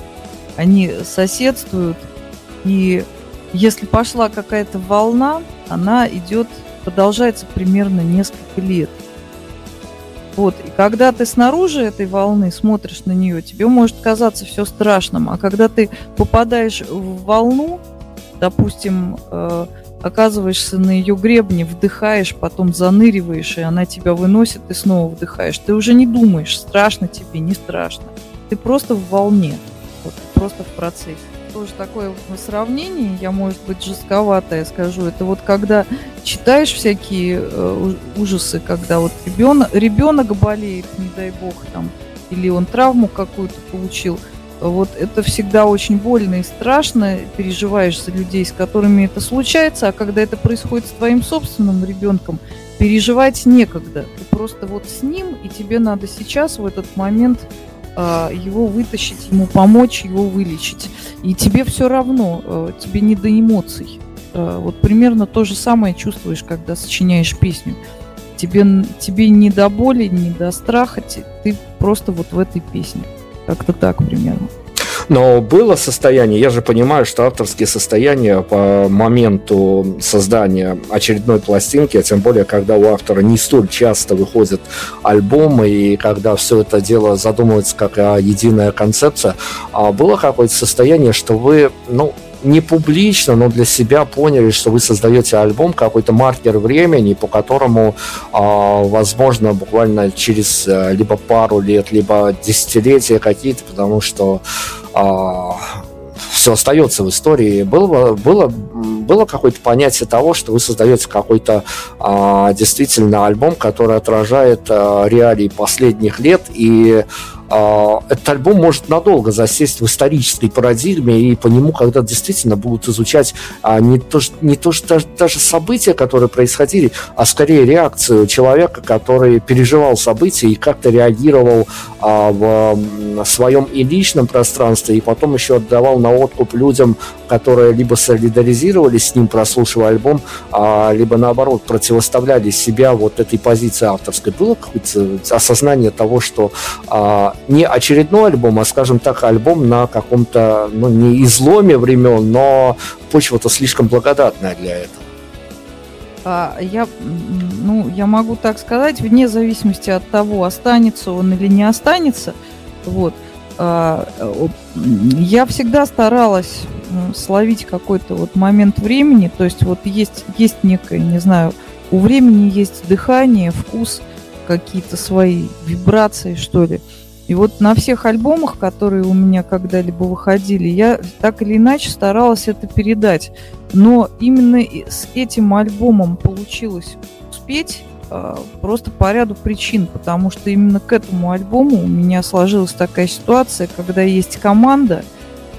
они соседствуют. И если пошла какая-то волна, она идет, продолжается примерно несколько лет. Вот, и когда ты снаружи этой волны смотришь на нее, тебе может казаться все страшным, а когда ты попадаешь в волну, допустим, э, оказываешься на ее гребне, вдыхаешь, потом заныриваешь, и она тебя выносит, и снова вдыхаешь. Ты уже не думаешь, страшно тебе, не страшно. Ты просто в волне, вот, просто в процессе. Тоже такое сравнение, я, может быть, жестковатое скажу, это вот когда читаешь всякие э, ужасы, когда вот ребенок, ребенок болеет, не дай бог, там, или он травму какую-то получил – вот это всегда очень больно и страшно, переживаешь за людей, с которыми это случается, а когда это происходит с твоим собственным ребенком, переживать некогда. Ты просто вот с ним, и тебе надо сейчас в этот момент его вытащить, ему помочь, его вылечить. И тебе все равно, э, тебе не до эмоций. Э, вот примерно то же самое чувствуешь, когда сочиняешь песню. Тебе, тебе не до боли, не до страха, ты просто вот в этой песне. Как-то так примерно. Но было состояние, я же понимаю, что авторские состояния по моменту создания очередной пластинки, а тем более, когда у автора не столь часто выходят альбомы, и когда все это дело задумывается как единая концепция, а было какое-то состояние, что вы, ну, не публично, но для себя поняли, что вы создаете альбом, какой-то маркер времени, по которому, а, возможно, буквально через э, либо пару лет, либо десятилетия какие-то, потому что а, все остается в истории. Было, было, было какое-то понятие того, что вы создаете какой-то а, действительно альбом, который отражает а, реалии последних лет. И а, этот альбом может надолго засесть в исторической парадигме, и по нему когда действительно будут изучать а, не то, не то что даже, даже события, которые происходили, а скорее реакцию человека, который переживал события и как-то реагировал а, в своем и личном пространстве, и потом еще отдавал на откуп людям, которые либо солидаризировались с ним, прослушивая альбом, а, либо наоборот противоставляли себя вот этой позиции авторской. Было какое-то осознание того, что а, не очередной альбом, а, скажем так, альбом на каком-то, ну, не изломе времен, но почва-то слишком благодатная для этого. А, я, ну, я могу так сказать, вне зависимости от того, останется он или не останется, вот, я всегда старалась словить какой-то вот момент времени, то есть вот есть, есть некое, не знаю, у времени есть дыхание, вкус, какие-то свои вибрации, что ли. И вот на всех альбомах, которые у меня когда-либо выходили, я так или иначе старалась это передать. Но именно с этим альбомом получилось успеть а, просто по ряду причин, потому что именно к этому альбому у меня сложилась такая ситуация, когда есть команда,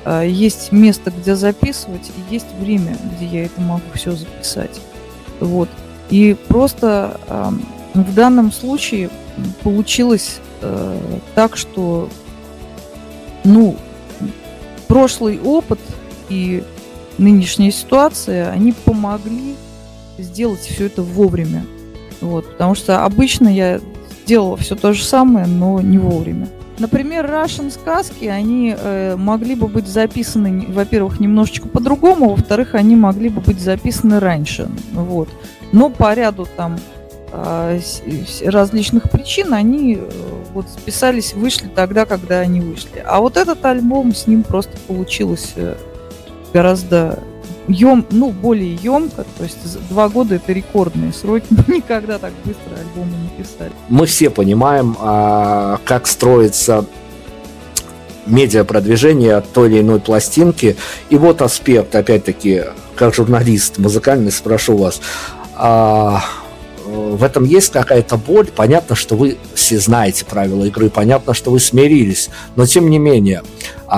а, есть место, где записывать, и есть время, где я это могу все записать. Вот. И просто в данном случае получилось э, так, что ну, прошлый опыт и нынешняя ситуация, они помогли сделать все это вовремя. Вот, потому что обычно я делала все то же самое, но не вовремя. Например, Russian сказки, они э, могли бы быть записаны, во-первых, немножечко по-другому, во-вторых, они могли бы быть записаны раньше. Вот. Но по ряду там а, различных причин они э, вот записались, вышли тогда, когда они вышли. А вот этот альбом с ним просто получилось э, гораздо ем, ну, более емко, то есть два года это рекордные сроки, никогда так быстро альбомы не писали. Мы все понимаем, а, как строится медиапродвижение той или иной пластинки. И вот аспект, опять-таки, как журналист музыкальный, спрошу вас, а, в этом есть какая-то боль. Понятно, что вы все знаете правила игры, понятно, что вы смирились, но тем не менее,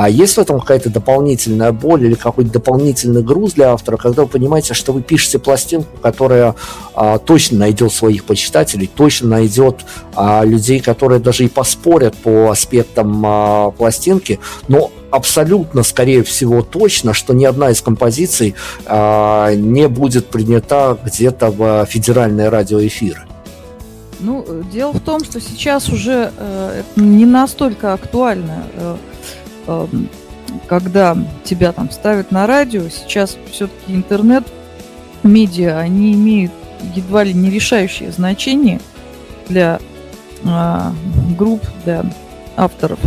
а есть в этом какая-то дополнительная боль или какой-то дополнительный груз для автора, когда вы понимаете, что вы пишете пластинку, которая а, точно найдет своих почитателей, точно найдет а, людей, которые даже и поспорят по аспектам а, пластинки, но абсолютно, скорее всего, точно, что ни одна из композиций а, не будет принята где-то в федеральные радиоэфиры. Ну, дело в том, что сейчас уже э, не настолько актуально. Э, когда тебя там ставят на радио, сейчас все-таки интернет, медиа, они имеют едва ли не решающее значение для а, групп, для авторов.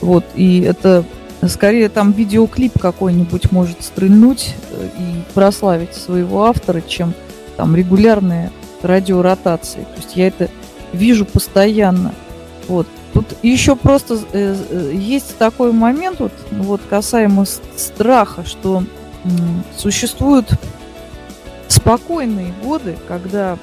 Вот, и это скорее там видеоклип какой-нибудь может стрельнуть э, и прославить своего автора, чем там регулярные радиоротации. То есть я это вижу постоянно. Вот. Тут еще просто э, э, есть такой момент, вот, вот касаемо страха, что существуют спокойные годы, когда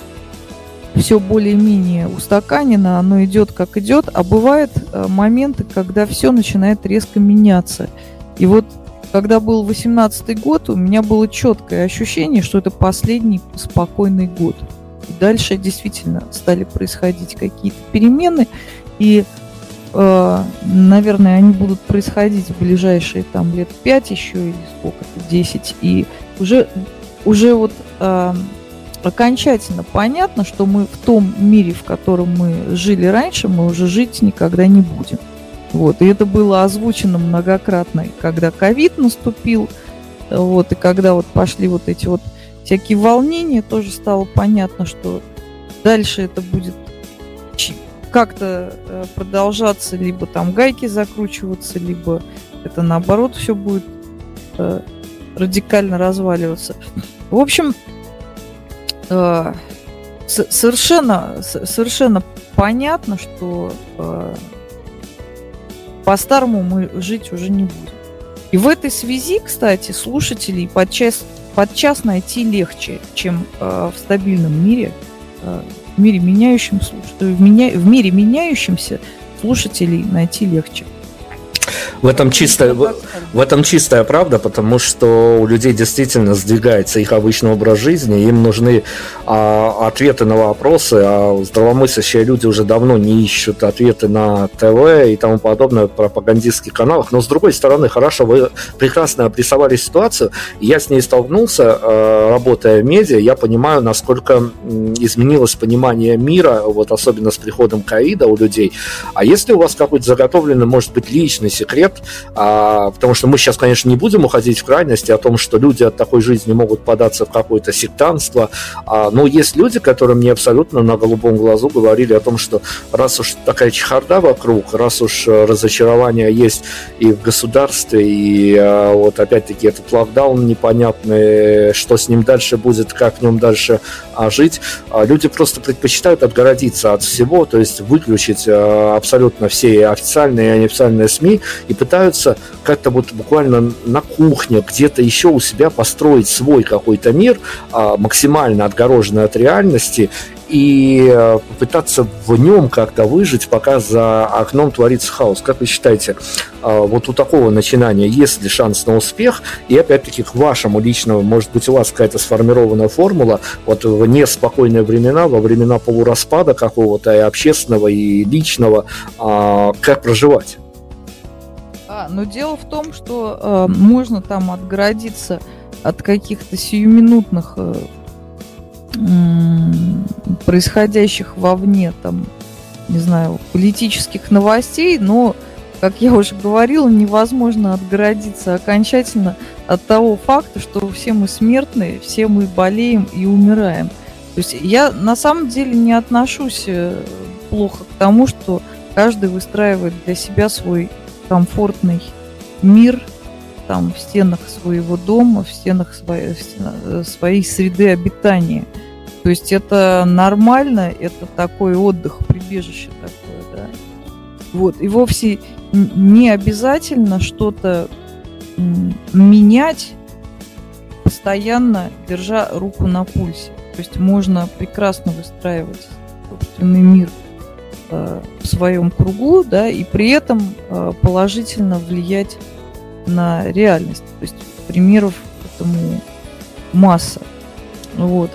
все более-менее устаканено, оно идет как идет, а бывают э, моменты, когда все начинает резко меняться. И вот когда был 18 год, у меня было четкое ощущение, что это последний спокойный год. И дальше действительно стали происходить какие-то перемены, и, э, наверное, они будут происходить в ближайшие там лет 5 еще или сколько-то, 10. И уже, уже вот э, окончательно понятно, что мы в том мире, в котором мы жили раньше, мы уже жить никогда не будем. Вот, и это было озвучено многократно, когда ковид наступил, вот, и когда вот пошли вот эти вот всякие волнения, тоже стало понятно, что дальше это будет как-то э, продолжаться, либо там гайки закручиваться, либо это наоборот все будет э, радикально разваливаться. В общем, э, совершенно, совершенно понятно, что по-старому мы жить уже не будем. И в этой связи, кстати, слушателей подчас, подчас найти легче, чем в стабильном мире, в мире меняющем, в, меня, в мире меняющемся слушателей найти легче. В этом, чистая, в, в этом чистая правда, потому что у людей действительно сдвигается их обычный образ жизни, им нужны а, ответы на вопросы, а здравомыслящие люди уже давно не ищут ответы на ТВ и тому подобное в пропагандистских каналах. Но с другой стороны, хорошо, вы прекрасно обрисовали ситуацию, я с ней столкнулся, а, работая в медиа, я понимаю, насколько изменилось понимание мира, вот особенно с приходом ковида у людей. А если у вас какой-то заготовленный, может быть, личный секрет, а, потому что мы сейчас, конечно, не будем уходить в крайности о том, что люди от такой жизни могут податься в какое-то сектанство, а, но есть люди, которые мне абсолютно на голубом глазу говорили о том, что раз уж такая чехарда вокруг, раз уж разочарование есть и в государстве, и а, вот опять-таки этот локдаун непонятный, что с ним дальше будет, как в нем дальше а, жить, а, люди просто предпочитают отгородиться от всего, то есть выключить а, абсолютно все официальные и неофициальные СМИ и пытаются как-то вот буквально на кухне, где-то еще у себя построить свой какой-то мир, а, максимально отгороженный от реальности, и а, попытаться в нем как-то выжить, пока за окном творится хаос. Как вы считаете, а, вот у такого начинания есть ли шанс на успех? И опять-таки к вашему личному, может быть, у вас какая-то сформированная формула, вот в неспокойные времена, во времена полураспада какого-то и общественного, и личного, как проживать? А, но дело в том, что э, можно там отгородиться от каких-то сиюминутных э, э, происходящих вовне там, не знаю, политических новостей, но, как я уже говорила, невозможно отгородиться окончательно от того факта, что все мы смертные, все мы болеем и умираем. То есть я на самом деле не отношусь э, плохо к тому, что каждый выстраивает для себя свой комфортный мир там в стенах своего дома, в стенах своей, э, своей среды обитания. То есть это нормально, это такой отдых, прибежище такое, да. Вот, и вовсе не обязательно что-то менять, постоянно держа руку на пульсе. То есть можно прекрасно выстраивать собственный мир в своем кругу, да, и при этом э, положительно влиять на реальность. То есть примеров этому масса. Вот.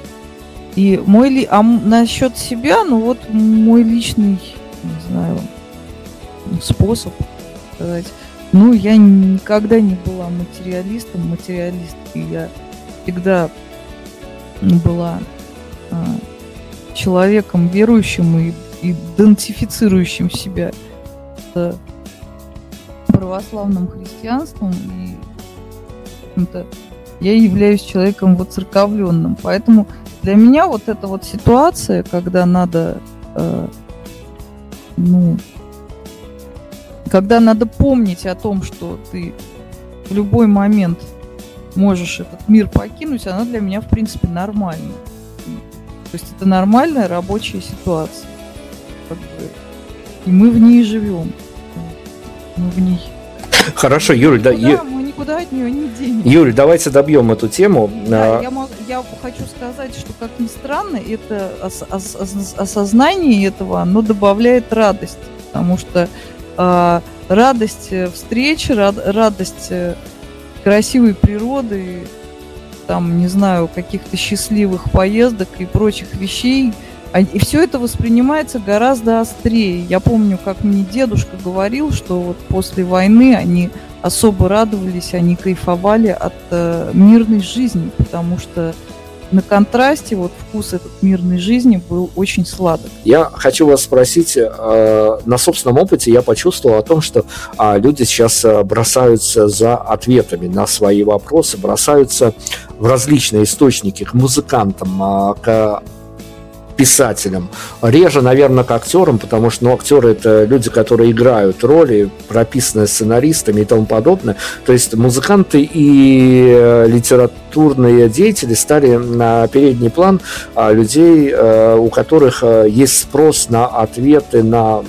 И мой ли... А насчет себя, ну вот мой личный, не знаю, способ сказать. Ну, я никогда не была материалистом, материалисткой. Я всегда была а, человеком верующим и идентифицирующим себя с православным христианством и я являюсь человеком воцерковленным. Поэтому для меня вот эта вот ситуация, когда надо э, ну, когда надо помнить о том, что ты в любой момент можешь этот мир покинуть, она для меня, в принципе, нормальна. То есть это нормальная рабочая ситуация. Как бы. И мы в ней живем. Мы в ней. Хорошо, Юль, да, Ю... мы никуда от нее не денемся. Юль, давайте добьем эту тему. Да, а... я, мог, я хочу сказать, что, как ни странно, это ос, ос, ос, осознание этого, оно добавляет радость. Потому что э, радость встречи, рад, радость э, красивой природы, там, не знаю, каких-то счастливых поездок и прочих вещей. И все это воспринимается гораздо острее. Я помню, как мне дедушка говорил, что вот после войны они особо радовались, они кайфовали от э, мирной жизни, потому что на контрасте вот вкус этой мирной жизни был очень сладок. Я хочу вас спросить, э, на собственном опыте я почувствовал о том, что э, люди сейчас э, бросаются за ответами на свои вопросы, бросаются в различные источники к музыкантам, э, к писателем. Реже, наверное, к актерам, потому что ну, актеры это люди, которые играют роли, прописанные сценаристами и тому подобное. То есть музыканты и э, литературные деятели стали на передний план а, людей, э, у которых э, есть спрос на ответы на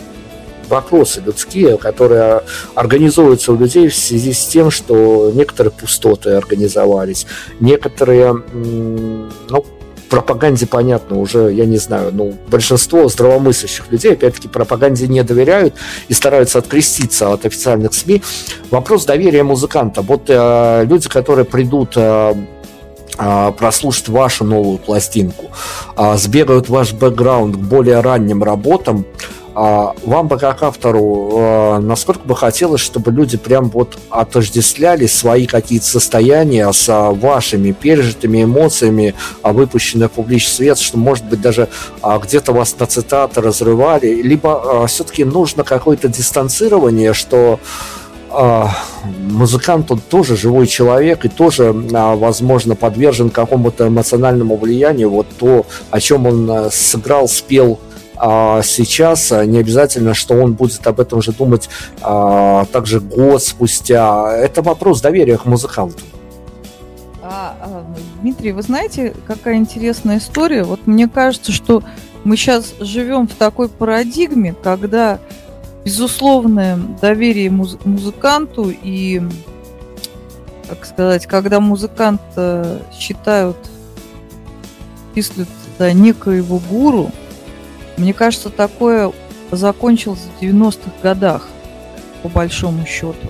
вопросы людские, которые организуются у людей в связи с тем, что некоторые пустоты организовались, некоторые, ну, пропаганде понятно уже, я не знаю, ну, большинство здравомыслящих людей, опять-таки, пропаганде не доверяют и стараются откреститься от официальных СМИ. Вопрос доверия музыканта. Вот э, люди, которые придут э, э прослушать вашу новую пластинку, э, сбегают ваш бэкграунд к более ранним работам, а вам бы как автору, а, насколько бы хотелось, чтобы люди прям вот отождествляли свои какие-то состояния с а, вашими пережитыми эмоциями, выпущенные в публичный свет, что, может быть, даже где-то вас на цитаты разрывали, либо все-таки нужно какое-то дистанцирование, что музыкант, он тоже живой человек и тоже, возможно, подвержен какому-то эмоциональному влиянию. Вот то, о чем он сыграл, спел, а сейчас не обязательно, что он будет об этом же думать а, также год спустя. Это вопрос доверия к музыканту. А, а, Дмитрий, вы знаете, какая интересная история? Вот мне кажется, что мы сейчас живем в такой парадигме, когда безусловное доверие муз- музыканту и, как сказать, когда музыканта считают, числят за некоего гуру, мне кажется, такое закончилось в 90-х годах, по большому счету.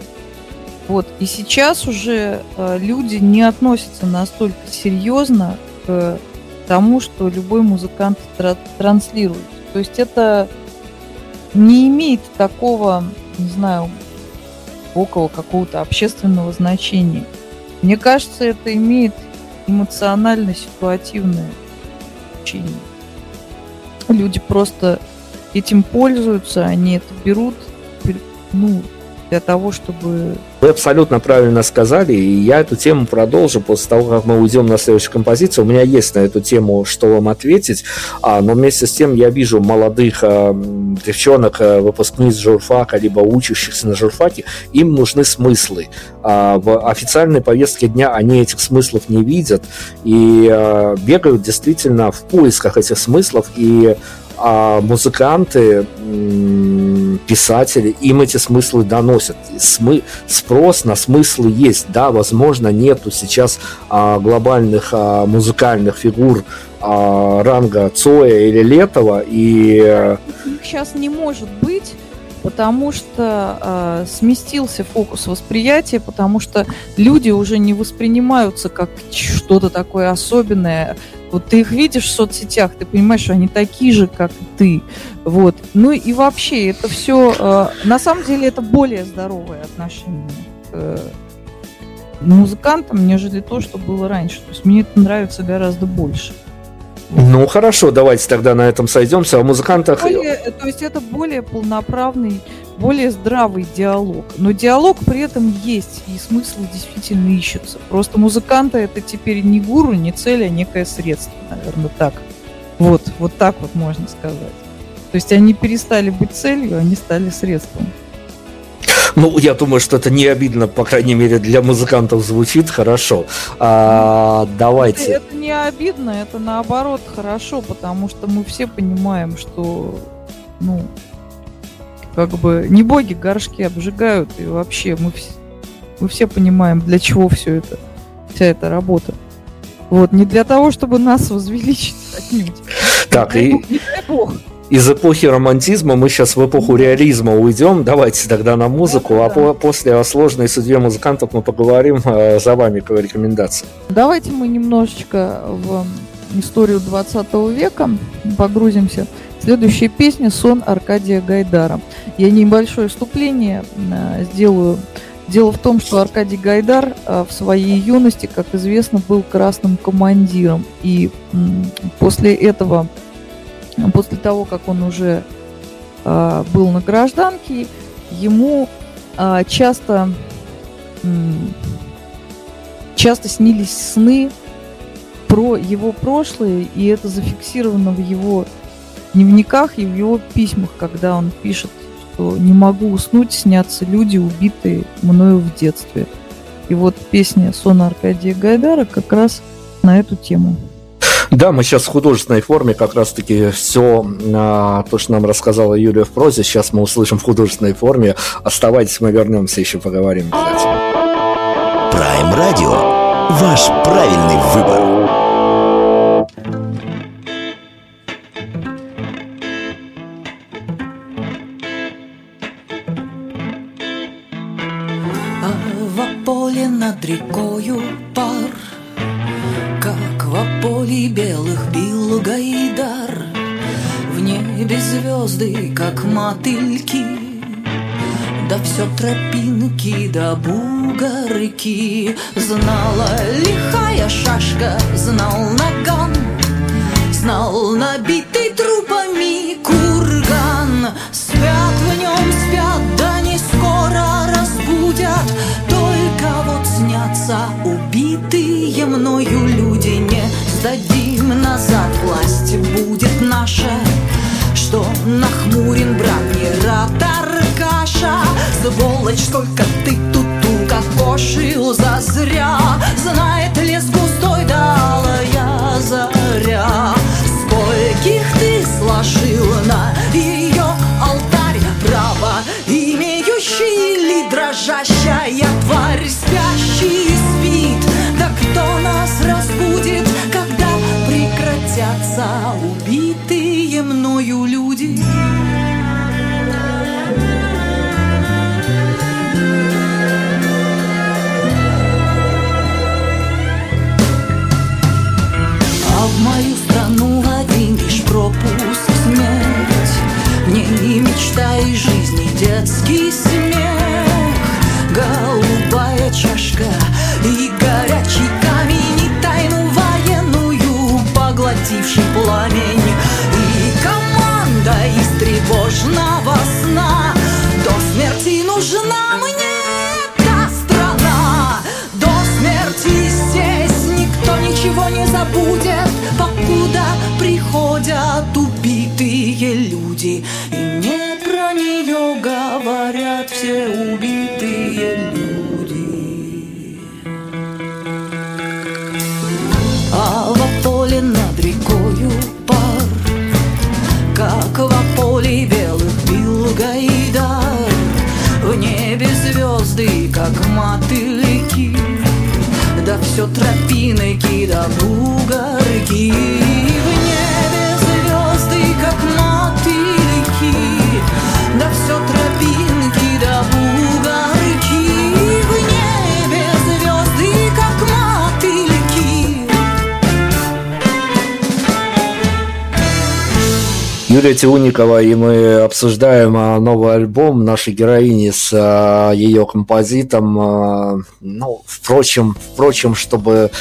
Вот. И сейчас уже э, люди не относятся настолько серьезно к тому, что любой музыкант тра- транслирует. То есть это не имеет такого, не знаю, около какого-то общественного значения. Мне кажется, это имеет эмоционально-ситуативное значение люди просто этим пользуются, они это берут, ну, для того, чтобы... Вы абсолютно правильно сказали, и я эту тему продолжу после того, как мы уйдем на следующую композицию. У меня есть на эту тему, что вам ответить, а, но вместе с тем я вижу молодых а, девчонок, а, выпускниц журфака, либо учащихся на журфаке, им нужны смыслы. А, в официальной повестке дня они этих смыслов не видят и а, бегают действительно в поисках этих смыслов, и а музыканты, писатели, им эти смыслы доносят. Смы спрос на смыслы есть. Да, возможно, нету сейчас а, глобальных а, музыкальных фигур а, ранга Цоя или Летова. И... Их сейчас не может быть, потому что э, сместился фокус восприятия, потому что люди уже не воспринимаются как что-то такое особенное, вот ты их видишь в соцсетях, ты понимаешь, что они такие же, как ты. Вот. Ну и вообще, это все, э, на самом деле, это более здоровое отношение к э, музыкантам, нежели то, что было раньше. То есть мне это нравится гораздо больше. Ну хорошо, давайте тогда на этом сойдемся. О музыкантах. Более, то есть это более полноправный, более здравый диалог. Но диалог при этом есть, и смысл действительно ищется. Просто музыканты это теперь не гуру, не цель, а некое средство, наверное, так. Вот, вот так вот можно сказать. То есть они перестали быть целью, они стали средством. Ну, я думаю, что это не обидно, по крайней мере, для музыкантов звучит хорошо. А, давайте. Это не обидно, это наоборот хорошо, потому что мы все понимаем, что, ну, как бы не боги горшки обжигают, и вообще мы все, мы все понимаем, для чего все это, вся эта работа. Вот, не для того, чтобы нас возвеличить отнюдь. Так, и... Не дай бог из эпохи романтизма мы сейчас в эпоху реализма уйдем. Давайте тогда на музыку, да, а по после о сложной судьбе музыкантов мы поговорим э, за вами по рекомендации. Давайте мы немножечко в историю 20 века погрузимся. Следующая песня «Сон Аркадия Гайдара». Я небольшое вступление э, сделаю. Дело в том, что Аркадий Гайдар э, в своей юности, как известно, был красным командиром. И после этого после того, как он уже э, был на гражданке, ему э, часто, э, часто снились сны про его прошлое, и это зафиксировано в его дневниках и в его письмах, когда он пишет, что не могу уснуть, снятся люди, убитые мною в детстве. И вот песня Сона Аркадия Гайдара как раз на эту тему. Да, мы сейчас в художественной форме как раз-таки все а, то, что нам рассказала Юлия в прозе, сейчас мы услышим в художественной форме. Оставайтесь, мы вернемся, еще поговорим. Прайм Радио. Ваш правильный выбор. А в поле над рекою пар поле белых бил Гайдар В небе звезды, как мотыльки. Да все тропинки, да бугорки Знала лихая шашка, знал наган. Знал набитый трупами курган. Спят в нем, спят, да не скоро разбудят. Только вот снятся убитые мною люди Не сдадим назад, власть будет наша. Что нахмурен брат не ратаркаша Сволочь, сколько ты тут укокошил зазря. Знает лес густой, далая заря. Скольких ты сложил на ее алтарь? Право, имеющий ли дрожащая тварь? Спящий спит, да кто нас прекратятся убитые мною люди. А в мою страну один лишь пропуск смерть Не мечтай жизни детский И не про нее говорят все убитые люди А в поле на рекою пар, Как в поле белых бил Гайдар, В небе звезды, как мотыльки, Да все тропинки, да бугорки. Юлия Тиуникова, и мы обсуждаем а, новый альбом нашей героини с а, ее композитом. А, ну, впрочем, впрочем, чтобы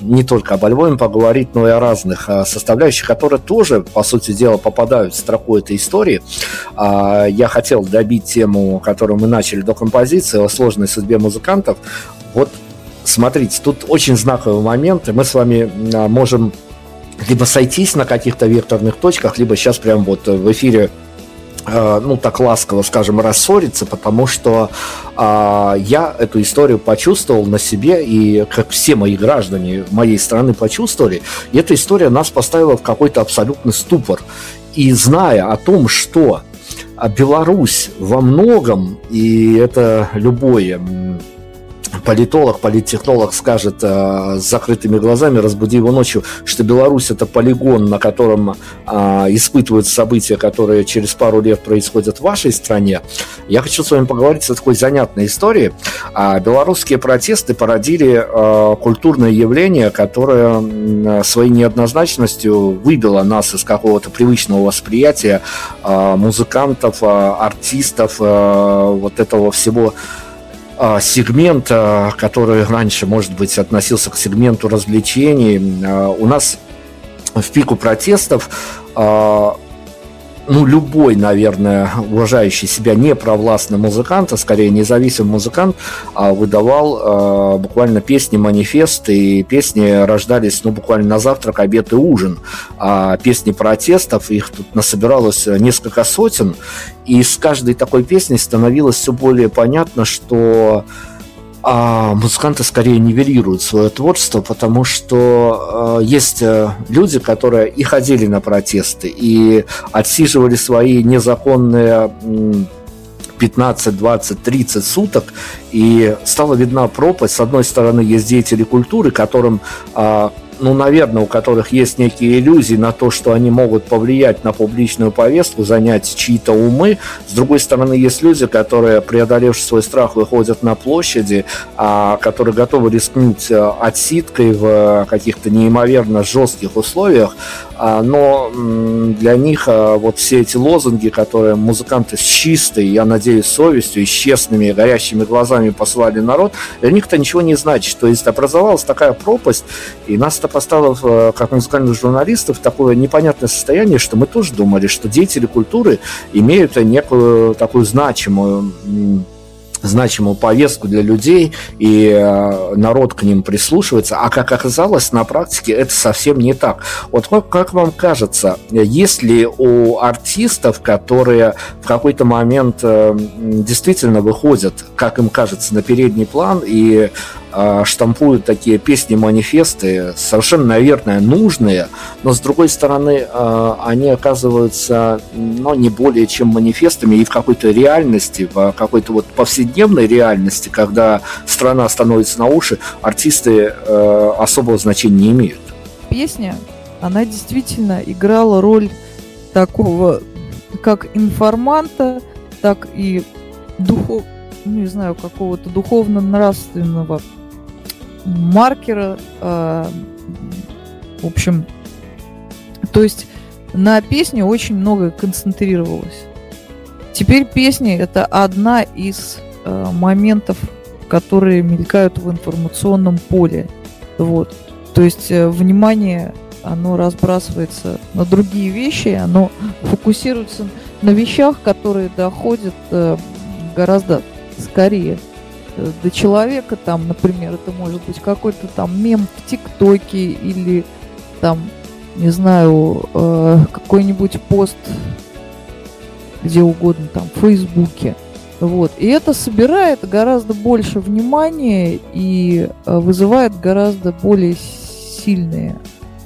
не только об альбоме поговорить, но и о разных составляющих, которые тоже, по сути дела, попадают в строку этой истории. Я хотел добить тему, которую мы начали до композиции, о сложной судьбе музыкантов. Вот смотрите, тут очень знаковый момент, и мы с вами можем либо сойтись на каких-то векторных точках, либо сейчас прям вот в эфире Э, ну, так ласково, скажем, рассориться, потому что а, я эту историю почувствовал на себе, и как все мои граждане моей страны почувствовали, и эта история нас поставила в какой-то абсолютный ступор. И зная о том, что Беларусь во многом, и это любое политолог, политтехнолог скажет э, с закрытыми глазами, разбуди его ночью, что Беларусь это полигон, на котором э, испытывают события, которые через пару лет происходят в вашей стране. Я хочу с вами поговорить о такой занятной истории. А белорусские протесты породили э, культурное явление, которое своей неоднозначностью выбило нас из какого-то привычного восприятия э, музыкантов, э, артистов, э, вот этого всего сегмент, который раньше, может быть, относился к сегменту развлечений, а, у нас в пику протестов а, ну, любой, наверное, уважающий себя непровластный музыкант, а скорее независимый музыкант, а, выдавал э, буквально песни, манифесты, и песни рождались, ну, буквально на завтрак, обед и ужин. А песни протестов, их тут насобиралось несколько сотен, и с каждой такой песней становилось все более понятно, что а музыканты скорее нивелируют свое творчество, потому что э, есть э, люди, которые и ходили на протесты, и отсиживали свои незаконные э, 15, 20, 30 суток, и стала видна пропасть. С одной стороны, есть деятели культуры, которым э, ну, наверное, у которых есть некие иллюзии на то, что они могут повлиять на публичную повестку, занять чьи-то умы. С другой стороны, есть люди, которые, преодолевши свой страх, выходят на площади, а, которые готовы рискнуть э, отсидкой в каких-то неимоверно жестких условиях, а, но для них а, вот все эти лозунги, которые музыканты с чистой, я надеюсь, совестью и с честными, горящими глазами послали народ, для них это ничего не значит. То есть образовалась такая пропасть, и нас это поставило, э, как музыкальных журналистов, такое непонятное состояние, что мы тоже думали, что деятели культуры имеют некую такую значимую значимую повестку для людей, и э, народ к ним прислушивается. А как оказалось, на практике это совсем не так. Вот как, как вам кажется, есть ли у артистов, которые в какой-то момент э, действительно выходят, как им кажется, на передний план и штампуют такие песни-манифесты, совершенно, наверное, нужные, но, с другой стороны, а, они оказываются ну, не более чем манифестами и в какой-то реальности, в какой-то вот повседневной реальности, когда страна становится на уши, артисты а, особого значения не имеют. Песня, она действительно играла роль такого, как информанта, так и духов, не знаю, какого-то духовно-нравственного маркера. Э, в общем, то есть на песне очень много концентрировалось. Теперь песни это одна из э, моментов, которые мелькают в информационном поле. Вот. То есть э, внимание оно разбрасывается на другие вещи, оно фокусируется на вещах, которые доходят э, гораздо скорее до человека, там, например, это может быть какой-то там мем в ТикТоке или там, не знаю, э, какой-нибудь пост где угодно, там, в Фейсбуке. Вот. И это собирает гораздо больше внимания и э, вызывает гораздо более сильные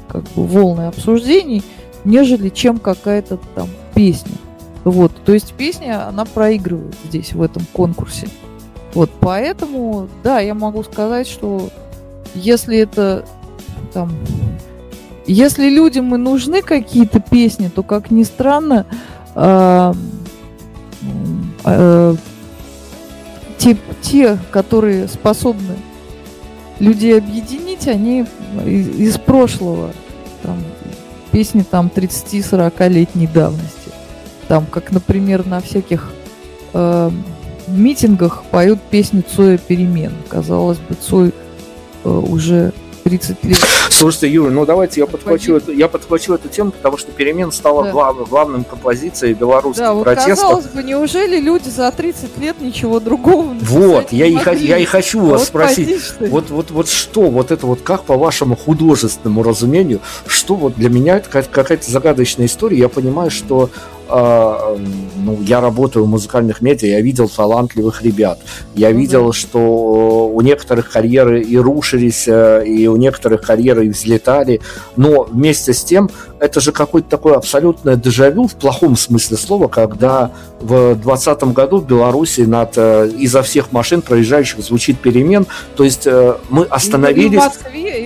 как бы, волны обсуждений, нежели чем какая-то там песня. Вот. То есть песня, она проигрывает здесь, в этом конкурсе. Вот, поэтому, да, я могу сказать, что если это там, если людям и нужны какие-то песни, то, как ни странно, э, э, те, те, которые способны людей объединить, они из, из прошлого, там, песни там 30-40-летней давности. Там, как, например, на всяких э, в митингах поют песни Цоя перемен. Казалось бы, Цой э, уже 30 лет. Слушайте, Юра, ну давайте я подхвачу, эту, я подхвачу эту тему, потому что перемен стала да. глав, главным композицией белорусских да, вот протестов. казалось бы, неужели люди за 30 лет ничего другого Вот, я и, я и хочу вас вот спросить, вот, вот, вот что, вот это вот как по вашему художественному разумению, что вот для меня это какая-то загадочная история, я понимаю, что э, ну, я работаю в музыкальных медиа, я видел талантливых ребят. Я видел, что у некоторых карьеры и рушились, э, и у некоторых карьеры и взлетали. Но вместе с тем, это же какое-то такое абсолютное дежавю в плохом смысле слова, когда в 2020 году в Беларуси над, э, изо всех машин проезжающих звучит перемен. То есть э, мы остановились...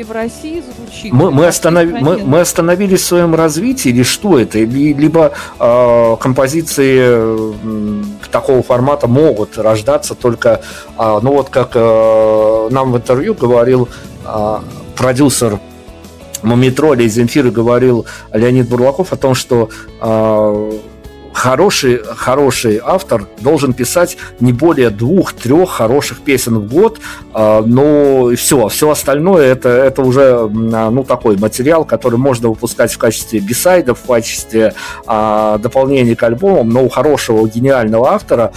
и в России звучит. Мы, мы, останов... мы, мы остановились в своем развитии, или что это? Либо э, композиции такого формата могут рождаться только, э, ну вот как э, нам в интервью говорил э, продюсер Мумитроли из Земфиры говорил Леонид Бурлаков о том, что э, хороший, хороший автор должен писать не более двух-трех хороших песен в год, э, но все, все остальное это, это уже ну, такой материал, который можно выпускать в качестве бисайдов, в качестве э, дополнения к альбомам, но у хорошего, гениального автора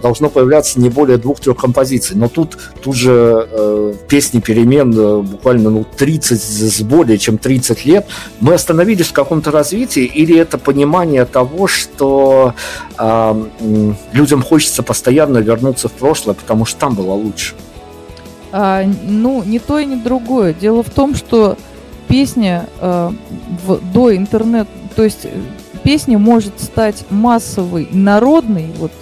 должно появляться не более двух-трех композиций. Но тут, тут же э, песни перемен э, буквально ну, 30, с более чем 30 лет. Мы остановились в каком-то развитии или это понимание того, что э, людям хочется постоянно вернуться в прошлое, потому что там было лучше. А, ну, не то и не другое. Дело в том, что песня э, в, до интернет, то есть э, песня может стать массовой, народной, вот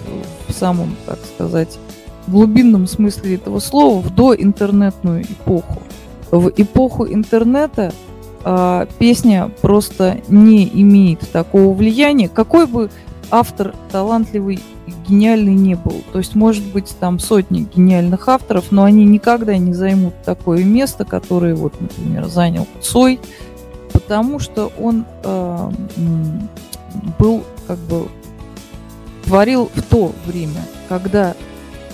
в самом, так сказать, глубинном смысле этого слова, в доинтернетную эпоху. В эпоху интернета э, песня просто не имеет такого влияния, какой бы автор талантливый и гениальный не был. То есть, может быть, там сотни гениальных авторов, но они никогда не займут такое место, которое, вот, например, занял Цой, потому что он э, был, как бы, творил в то время, когда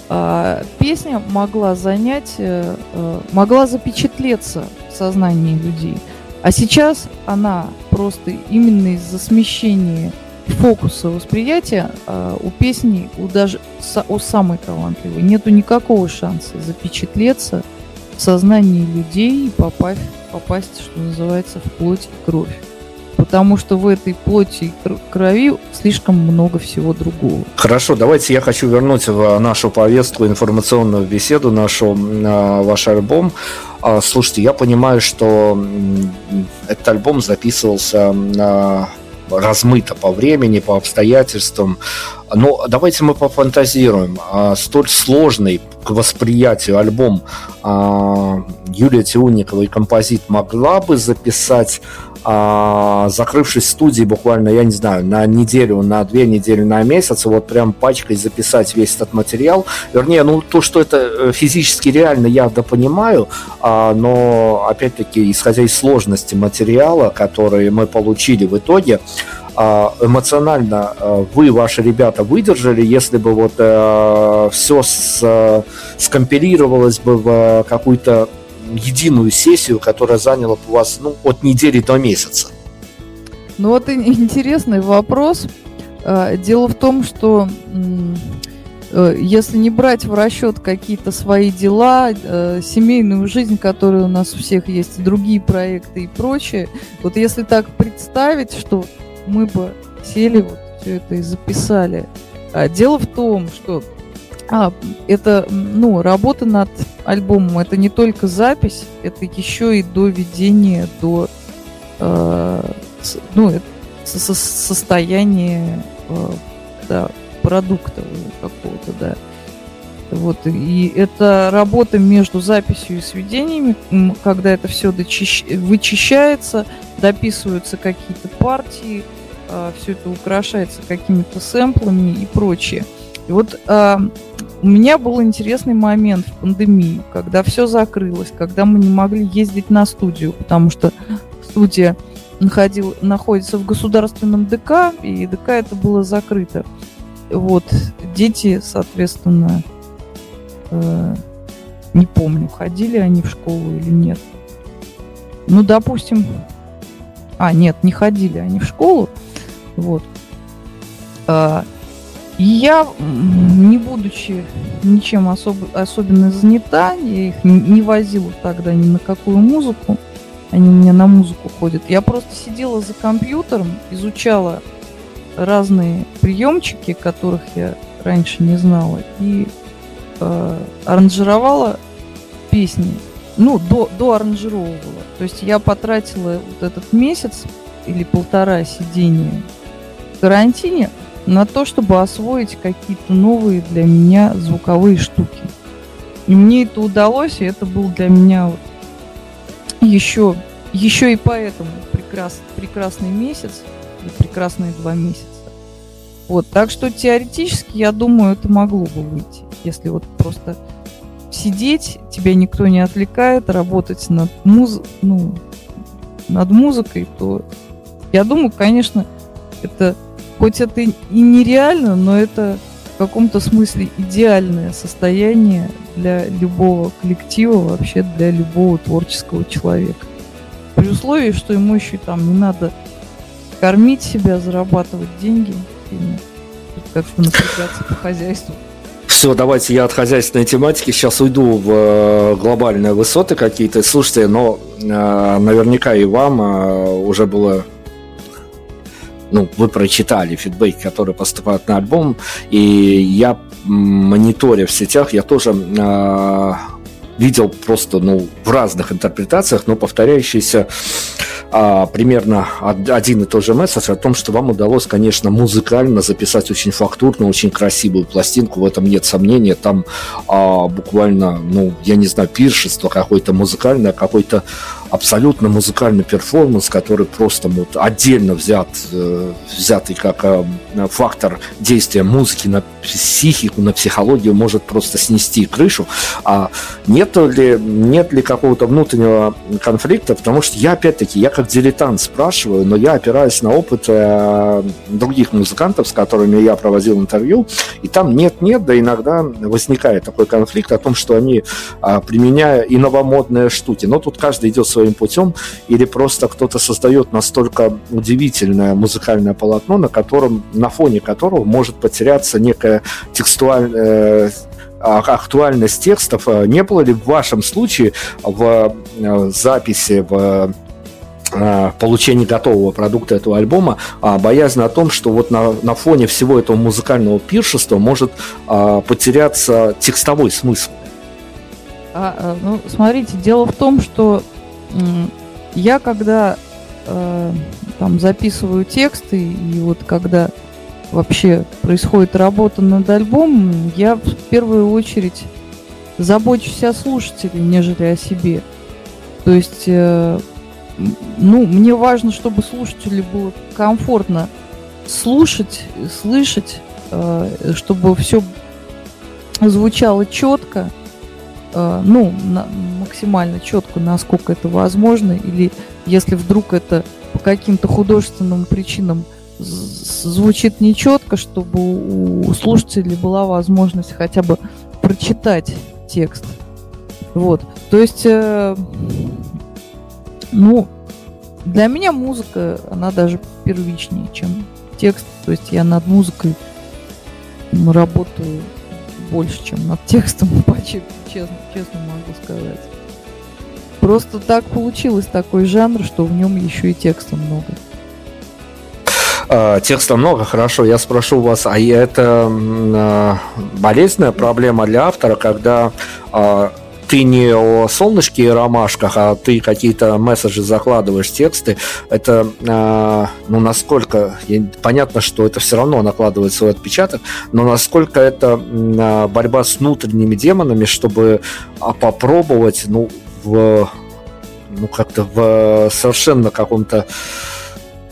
э, песня могла занять, э, э, могла запечатлеться в сознании людей. А сейчас она просто именно из-за смещения фокуса восприятия а, у песни, у даже у самой талантливой, нету никакого шанса запечатлеться в сознании людей и попасть, попасть, что называется, в плоть и кровь. Потому что в этой плоти и крови слишком много всего другого. Хорошо, давайте я хочу вернуть в нашу повестку, информационную беседу, нашу, ваш альбом. А, слушайте, я понимаю, что этот альбом записывался на размыто по времени, по обстоятельствам. Но давайте мы пофантазируем. А, столь сложный к восприятию альбом а, Юлия Тиуникова и композит могла бы записать а, закрывшись в студии буквально, я не знаю, на неделю, на две недели, на месяц, вот прям пачкой записать весь этот материал. Вернее, ну то, что это э, физически реально, я да понимаю, а, но опять-таки, исходя из сложности материала, который мы получили в итоге, эмоционально а, вы, ваши ребята, выдержали, если бы вот а, все с, скомпилировалось бы в какую-то единую сессию, которая заняла бы у вас ну, от недели до месяца? Ну вот интересный вопрос. А, дело в том, что э, если не брать в расчет какие-то свои дела, э, семейную жизнь, которая у нас у всех есть, другие проекты и прочее, вот если так представить, что мы бы сели вот все это и записали. А дело в том, что а, это, ну, работа над альбомом, это не только запись, это еще и доведение до, э, ну, со состояния э, да, продукта какого-то, да. Вот, и это работа между записью и сведениями, когда это все дочищ... вычищается, дописываются какие-то партии, э, все это украшается какими-то сэмплами и прочее. И вот э, у меня был интересный момент в пандемию, когда все закрылось, когда мы не могли ездить на студию, потому что студия находил, находится в государственном ДК, и ДК это было закрыто. Вот, дети, соответственно, э, не помню, ходили они в школу или нет. Ну, допустим, а, нет, не ходили они в школу, вот. А, я, не будучи ничем особо, особенно занята, я их не возила тогда ни на какую музыку, они у меня на музыку ходят. Я просто сидела за компьютером, изучала разные приемчики, которых я раньше не знала, и э, аранжировала песни. Ну, до, до аранжировывала. То есть я потратила вот этот месяц или полтора сидения в карантине на то, чтобы освоить какие-то новые для меня звуковые штуки. И мне это удалось, и это был для меня вот еще, еще и поэтому прекрас, прекрасный месяц и прекрасные два месяца. Вот, так что теоретически, я думаю, это могло бы выйти, если вот просто сидеть, тебя никто не отвлекает, работать над, муз... ну, над музыкой, то я думаю, конечно, это хоть это и нереально, но это в каком-то смысле идеальное состояние для любого коллектива, вообще для любого творческого человека. При условии, что ему еще там не надо кормить себя, зарабатывать деньги, как-то напрягаться по хозяйству. Все, давайте я от хозяйственной тематики. Сейчас уйду в э, глобальные высоты какие-то. Слушайте, но э, наверняка и вам э, уже было ну, вы прочитали фидбэк, который поступает на альбом, и я мониторя в сетях, я тоже видел просто, ну, в разных интерпретациях, но повторяющиеся а, примерно один и тот же месседж о том, что вам удалось, конечно, музыкально записать очень фактурно, очень красивую пластинку, в этом нет сомнения, там а, буквально, ну, я не знаю, пиршество какое-то музыкальное, какой-то абсолютно музыкальный перформанс, который просто вот отдельно взят, э, взятый как э, фактор действия музыки на психику, на психологию может просто снести крышу. А нет ли, нет ли какого-то внутреннего конфликта, потому что я, опять-таки, я как дилетант спрашиваю, но я опираюсь на опыт э, других музыкантов, с которыми я проводил интервью, и там нет-нет, да иногда возникает такой конфликт о том, что они, э, применяя и новомодные штуки, но тут каждый идет своим своим путем, или просто кто-то создает настолько удивительное музыкальное полотно, на котором, на фоне которого может потеряться некая текстуальная э, а, актуальность текстов. Не было ли в вашем случае в э, записи, в э, получении готового продукта этого альбома, а, боязнь о том, что вот на, на фоне всего этого музыкального пиршества может а, потеряться текстовой смысл. А, ну, смотрите, дело в том, что я когда э, там записываю тексты и вот когда вообще происходит работа над альбомом, я в первую очередь забочусь о слушателе, нежели о себе. То есть, э, ну, мне важно, чтобы слушателю было комфортно слушать, слышать, э, чтобы все звучало четко, Э, ну, на, максимально четко, насколько это возможно, или если вдруг это по каким-то художественным причинам звучит нечетко, чтобы у слушателей была возможность хотя бы прочитать текст. Вот. То есть, э, ну, для меня музыка, она даже первичнее, чем текст. То есть я над музыкой работаю больше, чем над текстом, честно, честно могу сказать. Просто так получилось такой жанр, что в нем еще и текста много. А, текста много, хорошо. Я спрошу вас, а это а, болезненная проблема для автора, когда а, ты не о солнышке и ромашках, а ты какие-то месседжи закладываешь, тексты, это, э, ну, насколько, понятно, что это все равно накладывает свой отпечаток, но насколько это э, борьба с внутренними демонами, чтобы а, попробовать, ну, в, ну, как-то в совершенно каком-то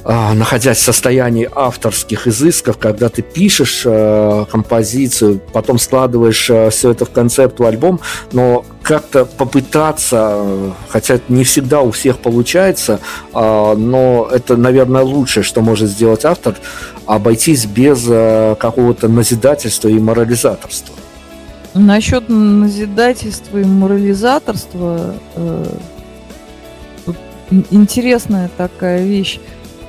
а, находясь в состоянии авторских изысков, когда ты пишешь э, композицию, потом складываешь э, все это в концепту альбом, но как-то попытаться, хотя это не всегда у всех получается, э, но это, наверное, лучшее, что может сделать автор, обойтись без э, какого-то назидательства и морализаторства. Насчет назидательства и морализаторства э, интересная такая вещь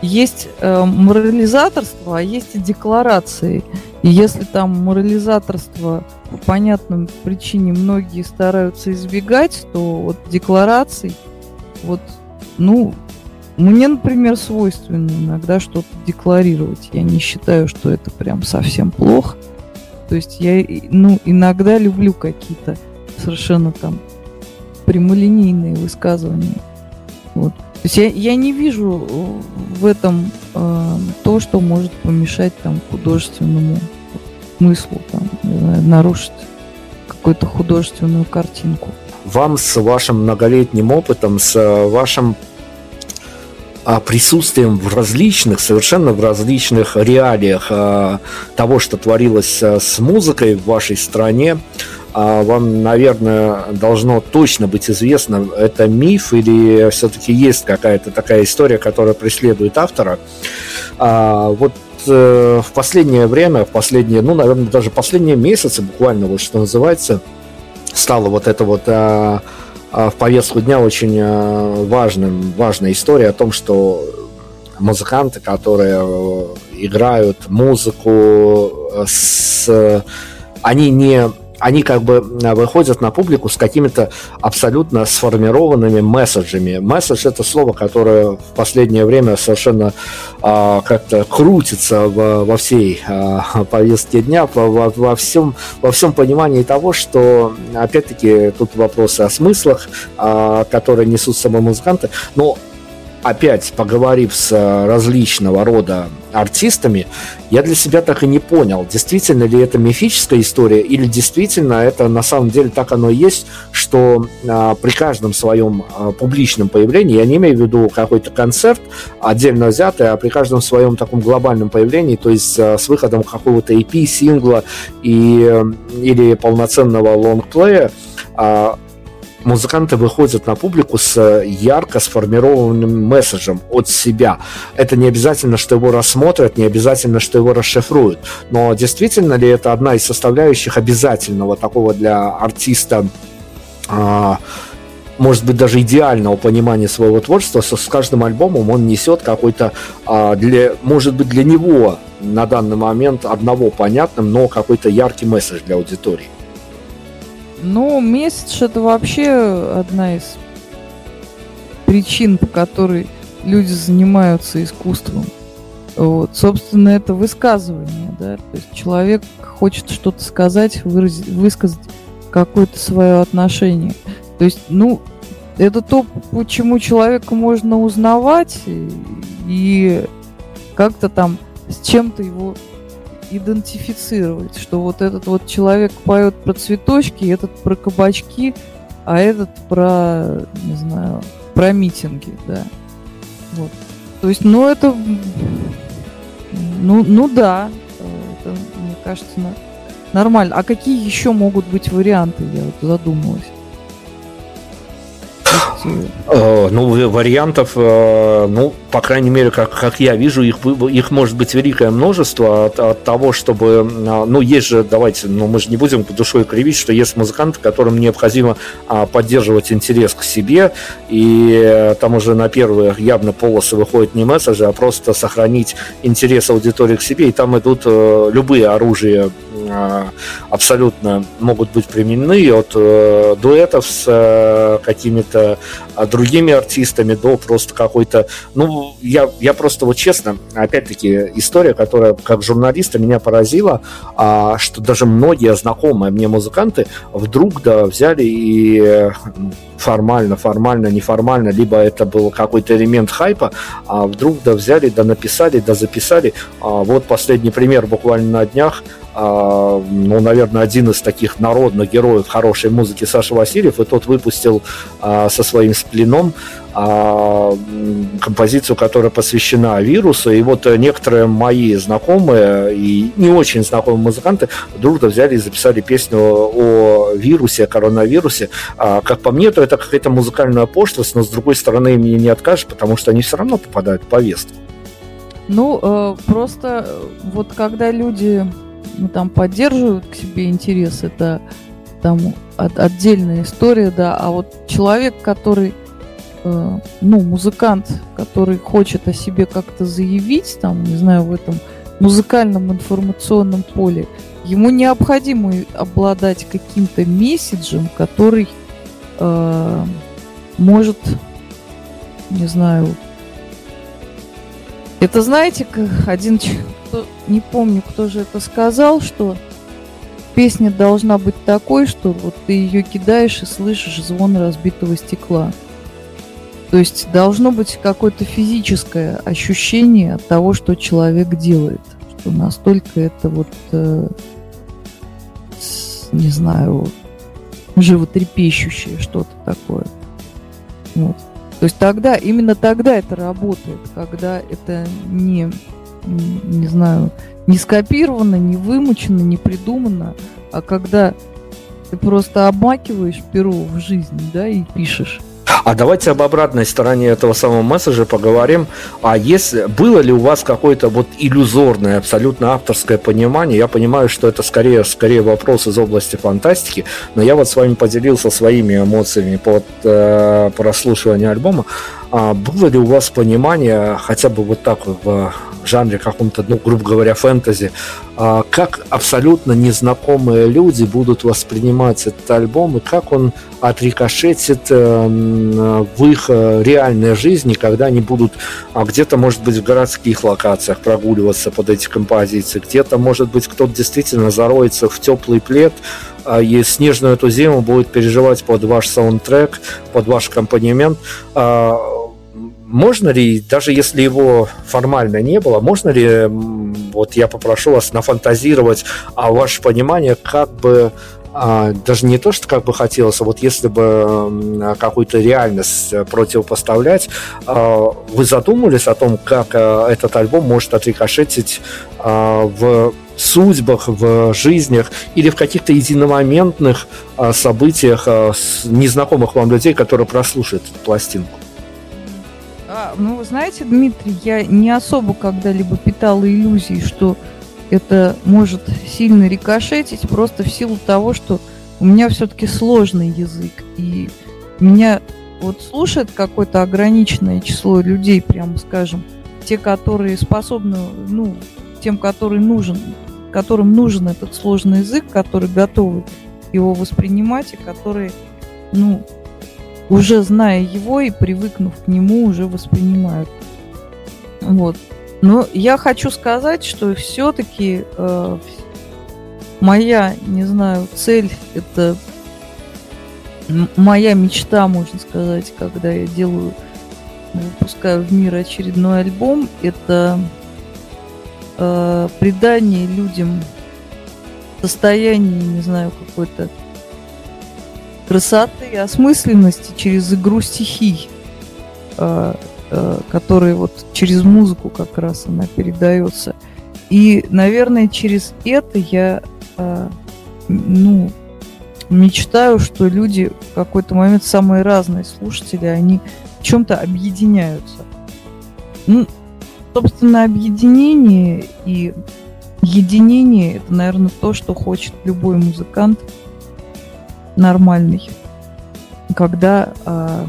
есть э, морализаторство, а есть и декларации. И если там морализаторство по понятным причине многие стараются избегать, то вот деклараций, вот, ну, мне, например, свойственно иногда что-то декларировать. Я не считаю, что это прям совсем плохо. То есть я, ну, иногда люблю какие-то совершенно там прямолинейные высказывания. Вот. То есть я, я не вижу в этом э, то, что может помешать там художественному смыслу, там, знаю, нарушить какую-то художественную картинку. Вам с вашим многолетним опытом, с вашим а, присутствием в различных, совершенно в различных реалиях а, того, что творилось а, с музыкой в вашей стране, вам, наверное, должно точно быть известно, это миф или все-таки есть какая-то такая история, которая преследует автора. Вот э, в последнее время, в последние, ну, наверное, даже последние месяцы, буквально вот что называется, стало вот это вот а, в повестку дня очень а, важным, важная история о том, что музыканты, которые э, играют музыку, э, с, они не они как бы э, выходят на публику с какими-то абсолютно сформированными месседжами. Месседж это слово, которое в последнее время совершенно а, как-то крутится во, во всей а, повестке дня, во, во, всем, во всем понимании того, что опять-таки тут вопросы о смыслах, а, которые несут собой музыканты, но опять поговорив с э, различного рода артистами, я для себя так и не понял, действительно ли это мифическая история или действительно это на самом деле так оно и есть, что а, при каждом своем а, публичном появлении, я не имею в виду какой-то концерт отдельно взятый, а при каждом своем таком глобальном появлении, то есть а, с выходом какого-то EP, сингла и, или полноценного лонгплея, а, музыканты выходят на публику с э, ярко сформированным месседжем от себя. Это не обязательно, что его рассмотрят, не обязательно, что его расшифруют. Но действительно ли это одна из составляющих обязательного такого для артиста а, может быть, даже идеального понимания своего творчества, с каждым альбомом он несет какой-то, а, для, может быть, для него на данный момент одного понятным, но какой-то яркий месседж для аудитории. Ну, месседж это вообще одна из причин, по которой люди занимаются искусством. Вот, собственно, это высказывание, да, то есть человек хочет что-то сказать, выразить, высказать какое-то свое отношение. То есть, ну, это то, почему человека можно узнавать и как-то там с чем-то его идентифицировать, что вот этот вот человек поет про цветочки, этот про кабачки, а этот про, не знаю, про митинги, да. Вот. То есть, ну это, ну, ну да, это, мне кажется, нормально. А какие еще могут быть варианты, я вот задумалась. Э, ну, вариантов, э, ну, по крайней мере, как, как я вижу, их, их может быть великое множество от, от того, чтобы, э, ну, есть же, давайте, ну, мы же не будем душой кривить, что есть музыканты, которым необходимо а, поддерживать интерес к себе, и там уже на первые явно полосы выходят не месседжи, а просто сохранить интерес аудитории к себе, и там идут любые оружия абсолютно могут быть применены от дуэтов с какими-то а, другими артистами до просто какой-то... Ну, я, я просто вот честно, опять-таки, история, которая как журналиста меня поразила, а, что даже многие знакомые мне музыканты вдруг да взяли и формально, формально, неформально, либо это был какой-то элемент хайпа, а вдруг да взяли, да написали, да записали. А вот последний пример буквально на днях – ну, наверное, один из таких народных героев хорошей музыки Саша Васильев, и тот выпустил а, со своим сплином а, композицию, которая посвящена вирусу, и вот некоторые мои знакомые и не очень знакомые музыканты вдруг взяли и записали песню о вирусе, о коронавирусе. Как по мне, то это какая-то музыкальная пошлость, но с другой стороны мне не откажешь, потому что они все равно попадают в повестку. Ну, э, просто э, вот когда люди ну, там поддерживают к себе интерес, это там от, отдельная история, да, а вот человек, который, э, ну, музыкант, который хочет о себе как-то заявить, там, не знаю, в этом музыкальном информационном поле, ему необходимо обладать каким-то месседжем, который э, может, не знаю, Это знаете, как один, кто, не помню, кто же это сказал, что песня должна быть такой, что вот ты ее кидаешь и слышишь звон разбитого стекла. То есть должно быть какое-то физическое ощущение от того, что человек делает. Что настолько это вот, э, не знаю, животрепещущее что-то такое. Вот. То есть тогда, именно тогда это работает, когда это не, не знаю, не скопировано, не вымучено, не придумано, а когда ты просто обмакиваешь перо в жизнь, да, и пишешь. А давайте об обратной стороне этого самого месседжа поговорим. А если было ли у вас какое-то вот иллюзорное, абсолютно авторское понимание? Я понимаю, что это скорее, скорее вопрос из области фантастики, но я вот с вами поделился своими эмоциями под э, прослушивание альбома. А было ли у вас понимание, хотя бы вот так в жанре каком-то, ну, грубо говоря, фэнтези, а как абсолютно незнакомые люди будут воспринимать этот альбом и как он отрикошетит эм, в их э, реальной жизни, когда они будут а где-то, может быть, в городских локациях прогуливаться под эти композиции, где-то, может быть, кто-то действительно зароется в теплый плед, и снежную эту зиму будет переживать под ваш саундтрек, под ваш аккомпанемент. Можно ли, даже если его формально не было, можно ли, вот я попрошу вас нафантазировать а ваше понимание, как бы а, даже не то, что как бы хотелось, а вот если бы какую-то реальность э, противопоставлять, а, вы задумывались о том, как а, этот альбом может отрикошетить а, в судьбах, в жизнях или в каких-то единомоментных а, событиях а, незнакомых вам людей, которые прослушают эту пластинку? А, ну, вы знаете, Дмитрий, я не особо когда-либо питала иллюзий, что это может сильно рикошетить, просто в силу того, что у меня все-таки сложный язык, и меня вот слушает какое-то ограниченное число людей, прямо скажем, те, которые способны, ну, тем, который нужен, которым нужен этот сложный язык, которые готовы его воспринимать и которые, ну, уже зная его и привыкнув к нему, уже воспринимают. Вот. Но я хочу сказать, что все-таки э, моя, не знаю, цель это моя мечта, можно сказать, когда я делаю, выпускаю в мир очередной альбом, это э, придание людям состояния, не знаю, какой-то красоты и осмысленности через игру стихий, э, э, которые вот через музыку как раз она передается. И, наверное, через это я, э, ну, мечтаю, что люди в какой-то момент, самые разные слушатели, они в чем-то объединяются. Ну, собственно, объединение и единение – это, наверное, то, что хочет любой музыкант – нормальный, когда э,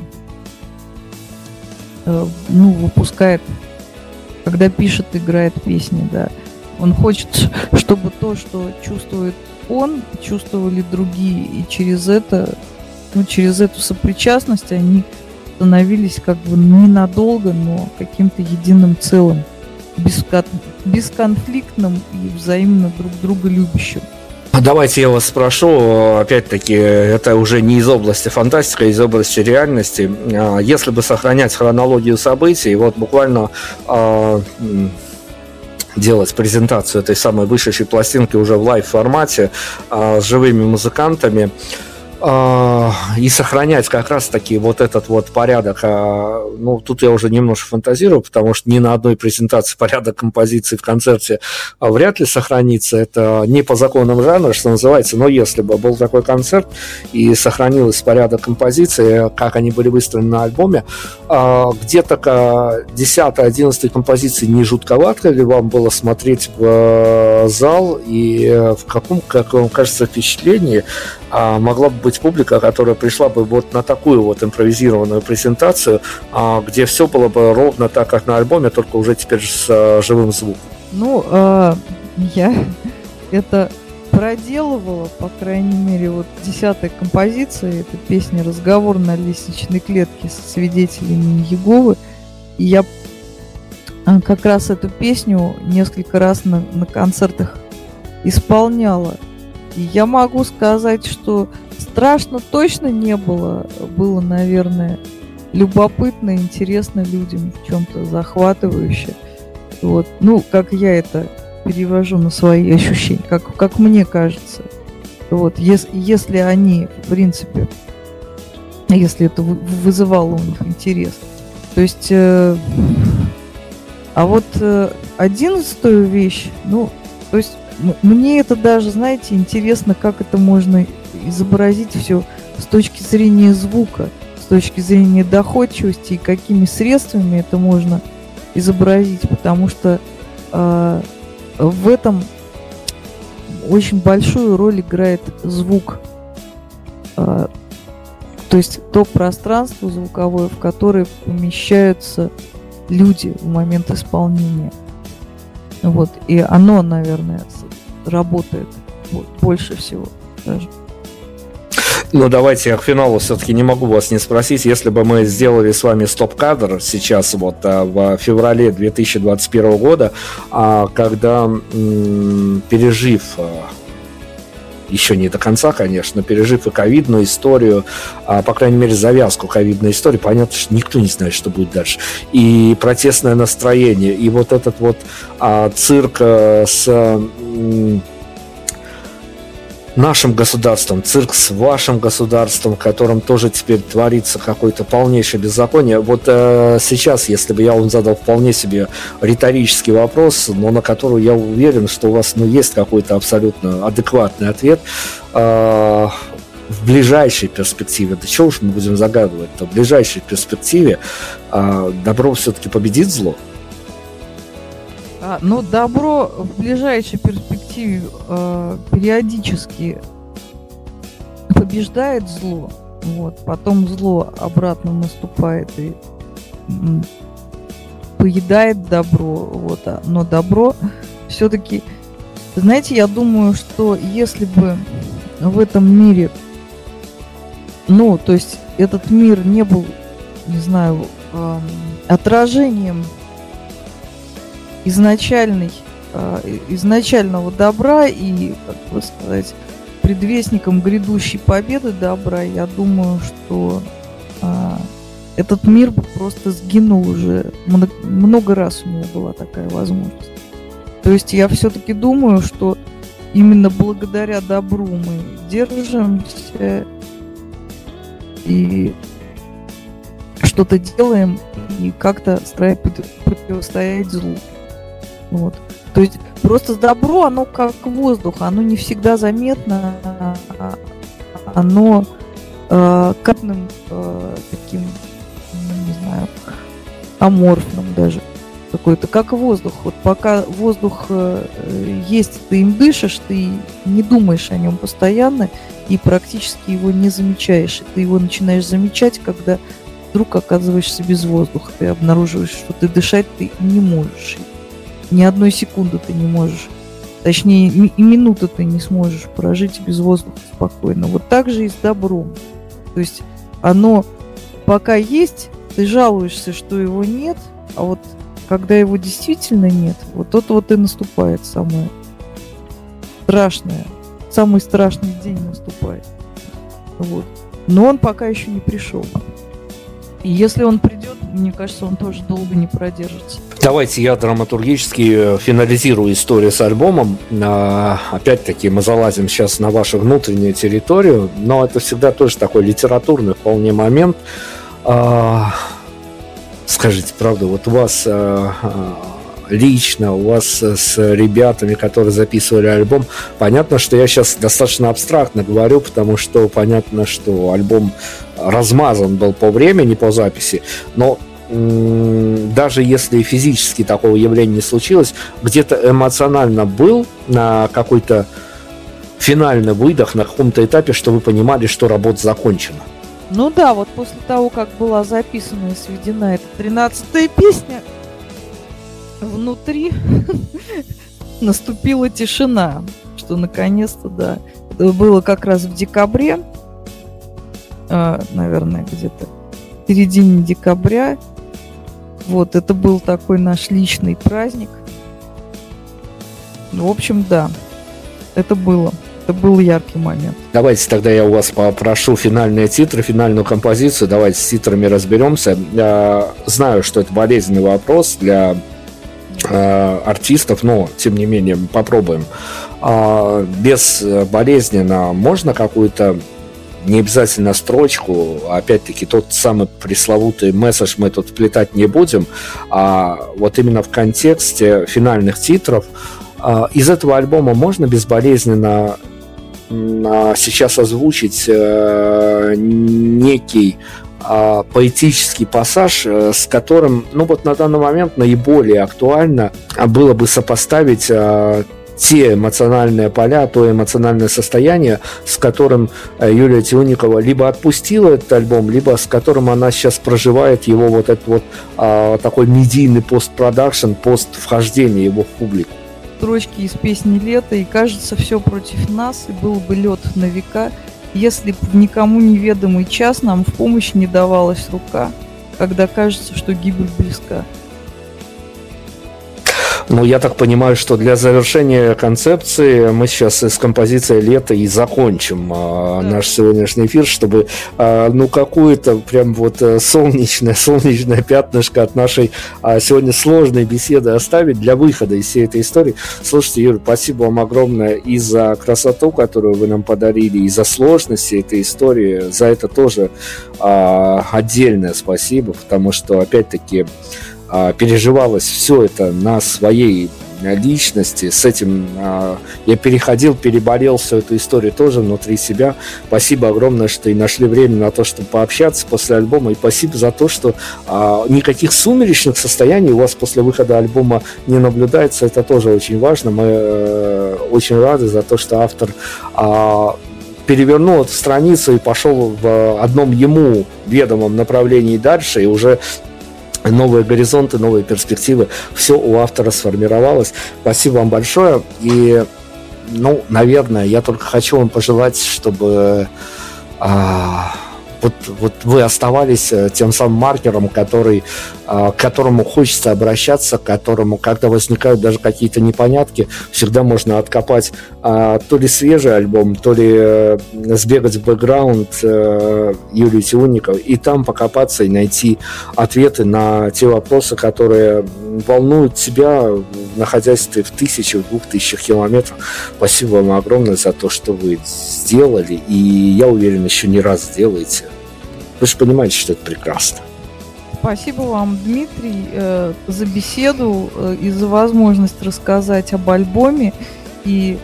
э, ну, выпускает, когда пишет, играет песни, да. Он хочет, чтобы то, что чувствует он, чувствовали другие, и через это, ну, через эту сопричастность они становились как бы ненадолго, но каким-то единым целым, бесконфликтным и взаимно друг друга любящим. А давайте я вас спрошу, опять-таки, это уже не из области фантастики, а из области реальности. А, если бы сохранять хронологию событий, вот буквально а, делать презентацию этой самой вышедшей пластинки уже в лайв-формате с живыми музыкантами, а, и сохранять как раз-таки вот этот вот порядок. А, ну, тут я уже немножко фантазирую, потому что ни на одной презентации порядок композиции в концерте а, вряд ли сохранится. Это не по законам жанра, что называется, но если бы был такой концерт и сохранилось порядок композиции, как они были выстроены на альбоме, где-то к 10-11 композиции не жутковато ли вам было смотреть в э, зал и в каком, как вам кажется, впечатлении могла бы быть быть публика, которая пришла бы вот на такую вот импровизированную презентацию, а, где все было бы ровно так, как на альбоме, только уже теперь с а, живым звуком. Ну, э, я это проделывала, по крайней мере, вот десятой композиции, это песня «Разговор на лестничной клетке со свидетелями Еговы». И я а, как раз эту песню несколько раз на, на концертах исполняла. Я могу сказать, что страшно точно не было. Было, наверное, любопытно, интересно людям, в чем-то захватывающе. Вот. Ну, как я это перевожу на свои ощущения, как, как мне кажется. Вот. Если, если они, в принципе, если это вызывало у них интерес. То есть, э, а вот э, одиннадцатую вещь, ну, то есть мне это даже, знаете, интересно, как это можно изобразить все с точки зрения звука, с точки зрения доходчивости и какими средствами это можно изобразить, потому что э, в этом очень большую роль играет звук. Э, то есть то пространство звуковое, в которое помещаются люди в момент исполнения. Вот. И оно, наверное, работает вот, больше всего даже. Ну, давайте я к финалу все-таки не могу вас не спросить. Если бы мы сделали с вами стоп-кадр сейчас, вот а, в феврале 2021 года, а, когда, пережив а, еще не до конца, конечно, пережив и ковидную историю, а, по крайней мере, завязку ковидной истории, понятно, что никто не знает, что будет дальше. И протестное настроение, и вот этот вот а, цирк а, с... М- нашим государством, цирк с вашим государством, в котором тоже теперь творится какое-то полнейшее беззаконие. Вот э, сейчас, если бы я вам задал вполне себе риторический вопрос, но на который я уверен, что у вас ну, есть какой-то абсолютно адекватный ответ, э, в ближайшей перспективе, да чего уж мы будем загадывать-то, в ближайшей перспективе э, добро все-таки победит зло? А, ну, добро в ближайшей перспективе э, периодически побеждает зло. Вот, потом зло обратно наступает и поедает добро. Вот, а, но добро все-таки, знаете, я думаю, что если бы в этом мире, ну, то есть этот мир не был, не знаю, э, отражением изначальный, э, изначального добра и, как бы сказать, предвестником грядущей победы добра, я думаю, что а, этот мир бы просто сгинул уже. Много, много раз у него была такая возможность. То есть я все-таки думаю, что именно благодаря добру мы держимся и что-то делаем и как-то стараемся противостоять злу. Вот. То есть просто добро, оно как воздух, оно не всегда заметно, оно э, капным э, таким, не знаю, аморфным даже какой-то, как воздух. Вот пока воздух э, есть, ты им дышишь, ты не думаешь о нем постоянно и практически его не замечаешь. Ты его начинаешь замечать, когда вдруг оказываешься без воздуха. Ты обнаруживаешь, что ты дышать ты не можешь ни одной секунды ты не можешь, точнее, и минуты ты не сможешь прожить без воздуха спокойно. Вот так же и с добром. То есть оно пока есть, ты жалуешься, что его нет, а вот когда его действительно нет, вот тот вот и наступает самое страшное. Самый страшный день наступает. Вот. Но он пока еще не пришел. И если он придет, мне кажется, он тоже долго не продержится. Давайте я драматургически э, финализирую историю с альбомом. А, опять-таки мы залазим сейчас на вашу внутреннюю территорию, но это всегда тоже такой литературный вполне момент. А, скажите, правда, вот у вас э, лично, у вас с ребятами, которые записывали альбом, понятно, что я сейчас достаточно абстрактно говорю, потому что понятно, что альбом размазан был по времени, по записи, но даже если физически такого явления не случилось, где-то эмоционально был на какой-то финальный выдох на каком-то этапе, что вы понимали, что работа закончена. Ну да, вот после того, как была записана и сведена эта тринадцатая песня, внутри наступила тишина, что наконец-то, да. Это было как раз в декабре, э, наверное, где-то в середине декабря, Вот, это был такой наш личный праздник. В общем, да, это было. Это был яркий момент. Давайте тогда я у вас попрошу финальные титры, финальную композицию. Давайте с титрами разберемся. Я знаю, что это болезненный вопрос для э, артистов, но тем не менее попробуем. А, без болезненно можно какую-то не обязательно строчку, опять-таки тот самый пресловутый месседж мы тут вплетать не будем, а вот именно в контексте финальных титров а, из этого альбома можно безболезненно сейчас озвучить э, некий а, поэтический пассаж, э, с которым, ну вот на данный момент наиболее актуально было бы сопоставить те эмоциональные поля, то эмоциональное состояние, с которым Юлия Тюникова либо отпустила этот альбом, либо с которым она сейчас проживает его вот этот вот а, такой медийный постпродакшн, пост вхождения его в публику строчки из песни «Лето», и кажется, все против нас, и был бы лед на века, если б в никому неведомый час нам в помощь не давалась рука, когда кажется, что гибель близка. Ну, я так понимаю, что для завершения концепции мы сейчас с композицией «Лето» и закончим а, да. наш сегодняшний эфир, чтобы, а, ну, какую-то прям вот э, солнечное, солнечное пятнышко от нашей а, сегодня сложной беседы оставить для выхода из всей этой истории. Слушайте, Юр, спасибо вам огромное и за красоту, которую вы нам подарили, и за сложность всей этой истории. За это тоже отдельное спасибо, потому что, опять-таки, переживалось все это на своей личности. С этим а, я переходил, переболел всю эту историю тоже внутри себя. Спасибо огромное, что и нашли время на то, чтобы пообщаться после альбома. И спасибо за то, что а, никаких сумеречных состояний у вас после выхода альбома не наблюдается. Это тоже очень важно. Мы э, очень рады за то, что автор а, перевернул эту страницу и пошел в одном ему ведомом направлении дальше, и уже новые горизонты, новые перспективы. Все у автора сформировалось. Спасибо вам большое. И, ну, наверное, я только хочу вам пожелать, чтобы а, вот, вот вы оставались э, тем самым маркером, который, а, к которому хочется обращаться, к которому, когда возникают даже какие-то непонятки, всегда можно откопать а, то ли свежий альбом, то ли э, сбегать в бэкграунд э, Юлии Тиунниковой и там покопаться и найти ответы на те вопросы, которые волнуют тебя, находясь ты в тысячах, в двух тысячах километров. Спасибо вам огромное за то, что вы сделали, и я уверен, еще не раз сделаете. Вы же понимаете, что это прекрасно. Спасибо вам, Дмитрий, э, за беседу э, и за возможность рассказать об альбоме и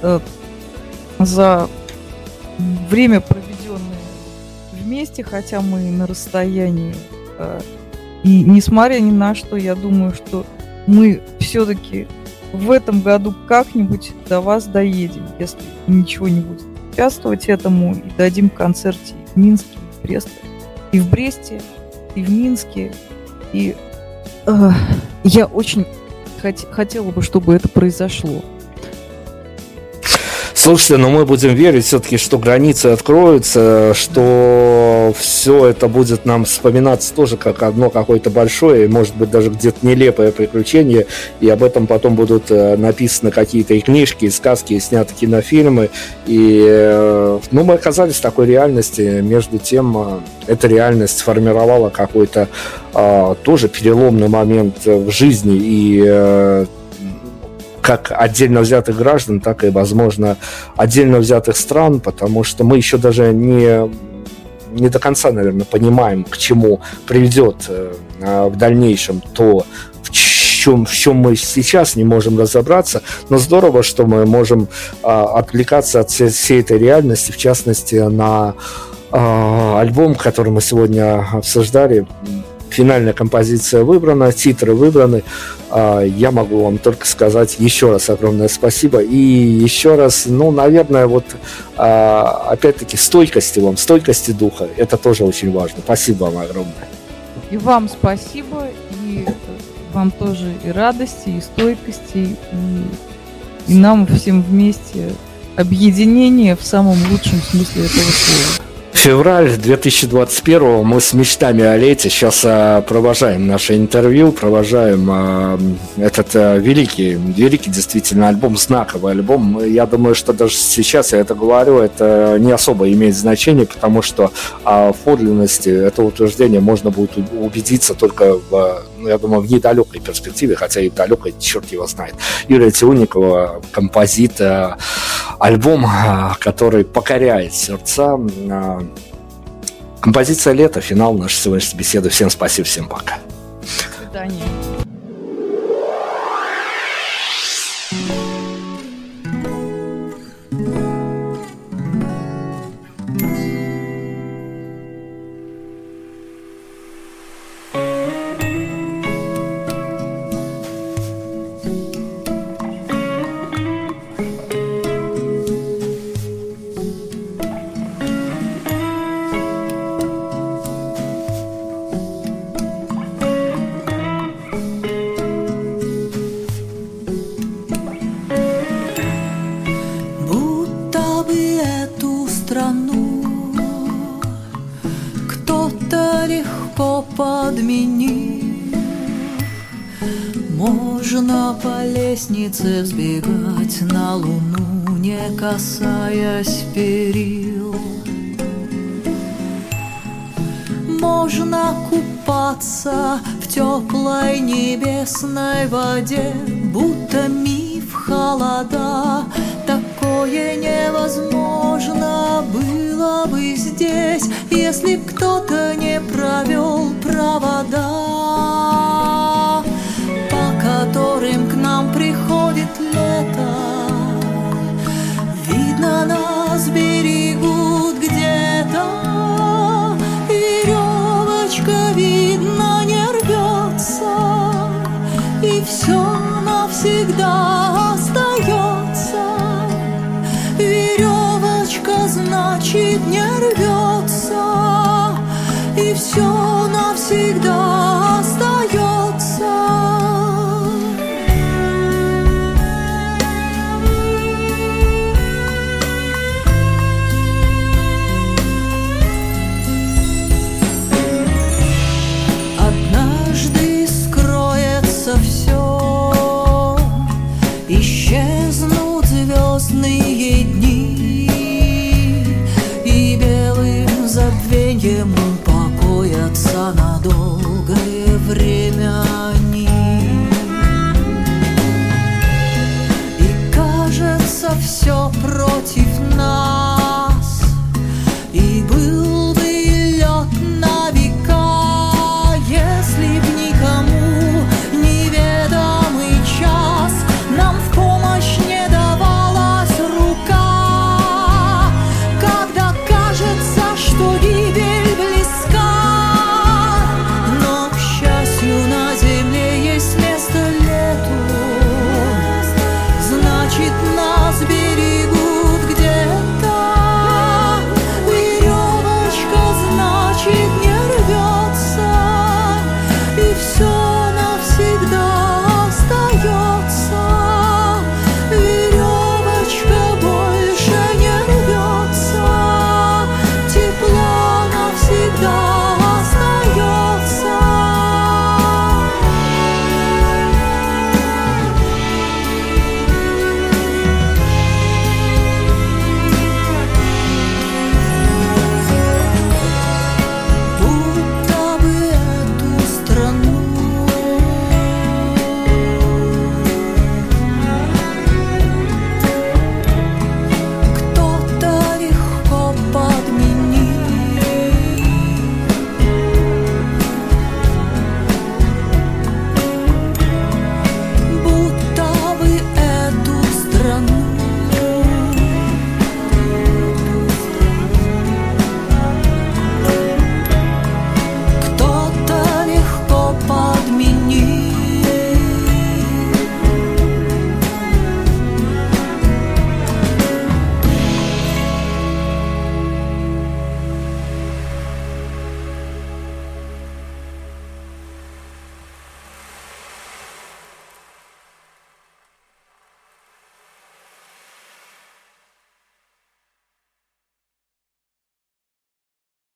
э, за время, проведенное вместе, хотя мы на расстоянии. И несмотря ни на что, я думаю, что мы все-таки в этом году как-нибудь до вас доедем, если ничего не будет препятствовать этому, и дадим концерте в Минске, Бреста, и в Бресте, и в Минске. И э, я очень хот- хотела бы, чтобы это произошло. Слушайте, но мы будем верить все-таки, что границы откроются, что все это будет нам вспоминаться тоже как одно какое-то большое, может быть, даже где-то нелепое приключение, и об этом потом будут э, написаны какие-то и книжки, и сказки, и сняты кинофильмы. И, э, ну, мы оказались в такой реальности, между тем, э, эта реальность сформировала какой-то а, тоже переломный момент в жизни, и как отдельно взятых граждан, так и, возможно, отдельно взятых стран, потому что мы еще даже не не до конца, наверное, понимаем, к чему приведет э, в дальнейшем то, в чем, в чем мы сейчас не можем разобраться, но здорово, что мы можем а, отвлекаться от всей, всей этой реальности, в частности, на а, альбом, который мы сегодня обсуждали, финальная композиция выбрана, титры выбраны. А, я могу вам только сказать еще раз огромное спасибо. И еще раз, ну, наверное, вот а, опять-таки стойкости вам, стойкости духа. Это тоже очень важно. Спасибо вам огромное. И вам спасибо, и вам тоже и радости, и стойкости, и, и нам всем вместе объединение в самом лучшем смысле этого слова. Февраль 2021 мы с мечтами о лете сейчас а, провожаем наше интервью, провожаем а, этот а, великий, великий действительно альбом, знаковый альбом. Я думаю, что даже сейчас я это говорю, это не особо имеет значение, потому что в подлинности этого утверждения можно будет убедиться только в я думаю, в недалекой перспективе, хотя и далекой, черт его знает. Юрия Тиуникова, композитор, альбом, который покоряет сердца. Композиция «Лето», финал нашей сегодняшней беседы. Всем спасибо, всем пока. До свидания. Купаться в теплой небесной воде, будто миф холода. Такое невозможно было бы здесь, если кто-то не провел провода навсегда остается. Веревочка, значит, не рвется, и все навсегда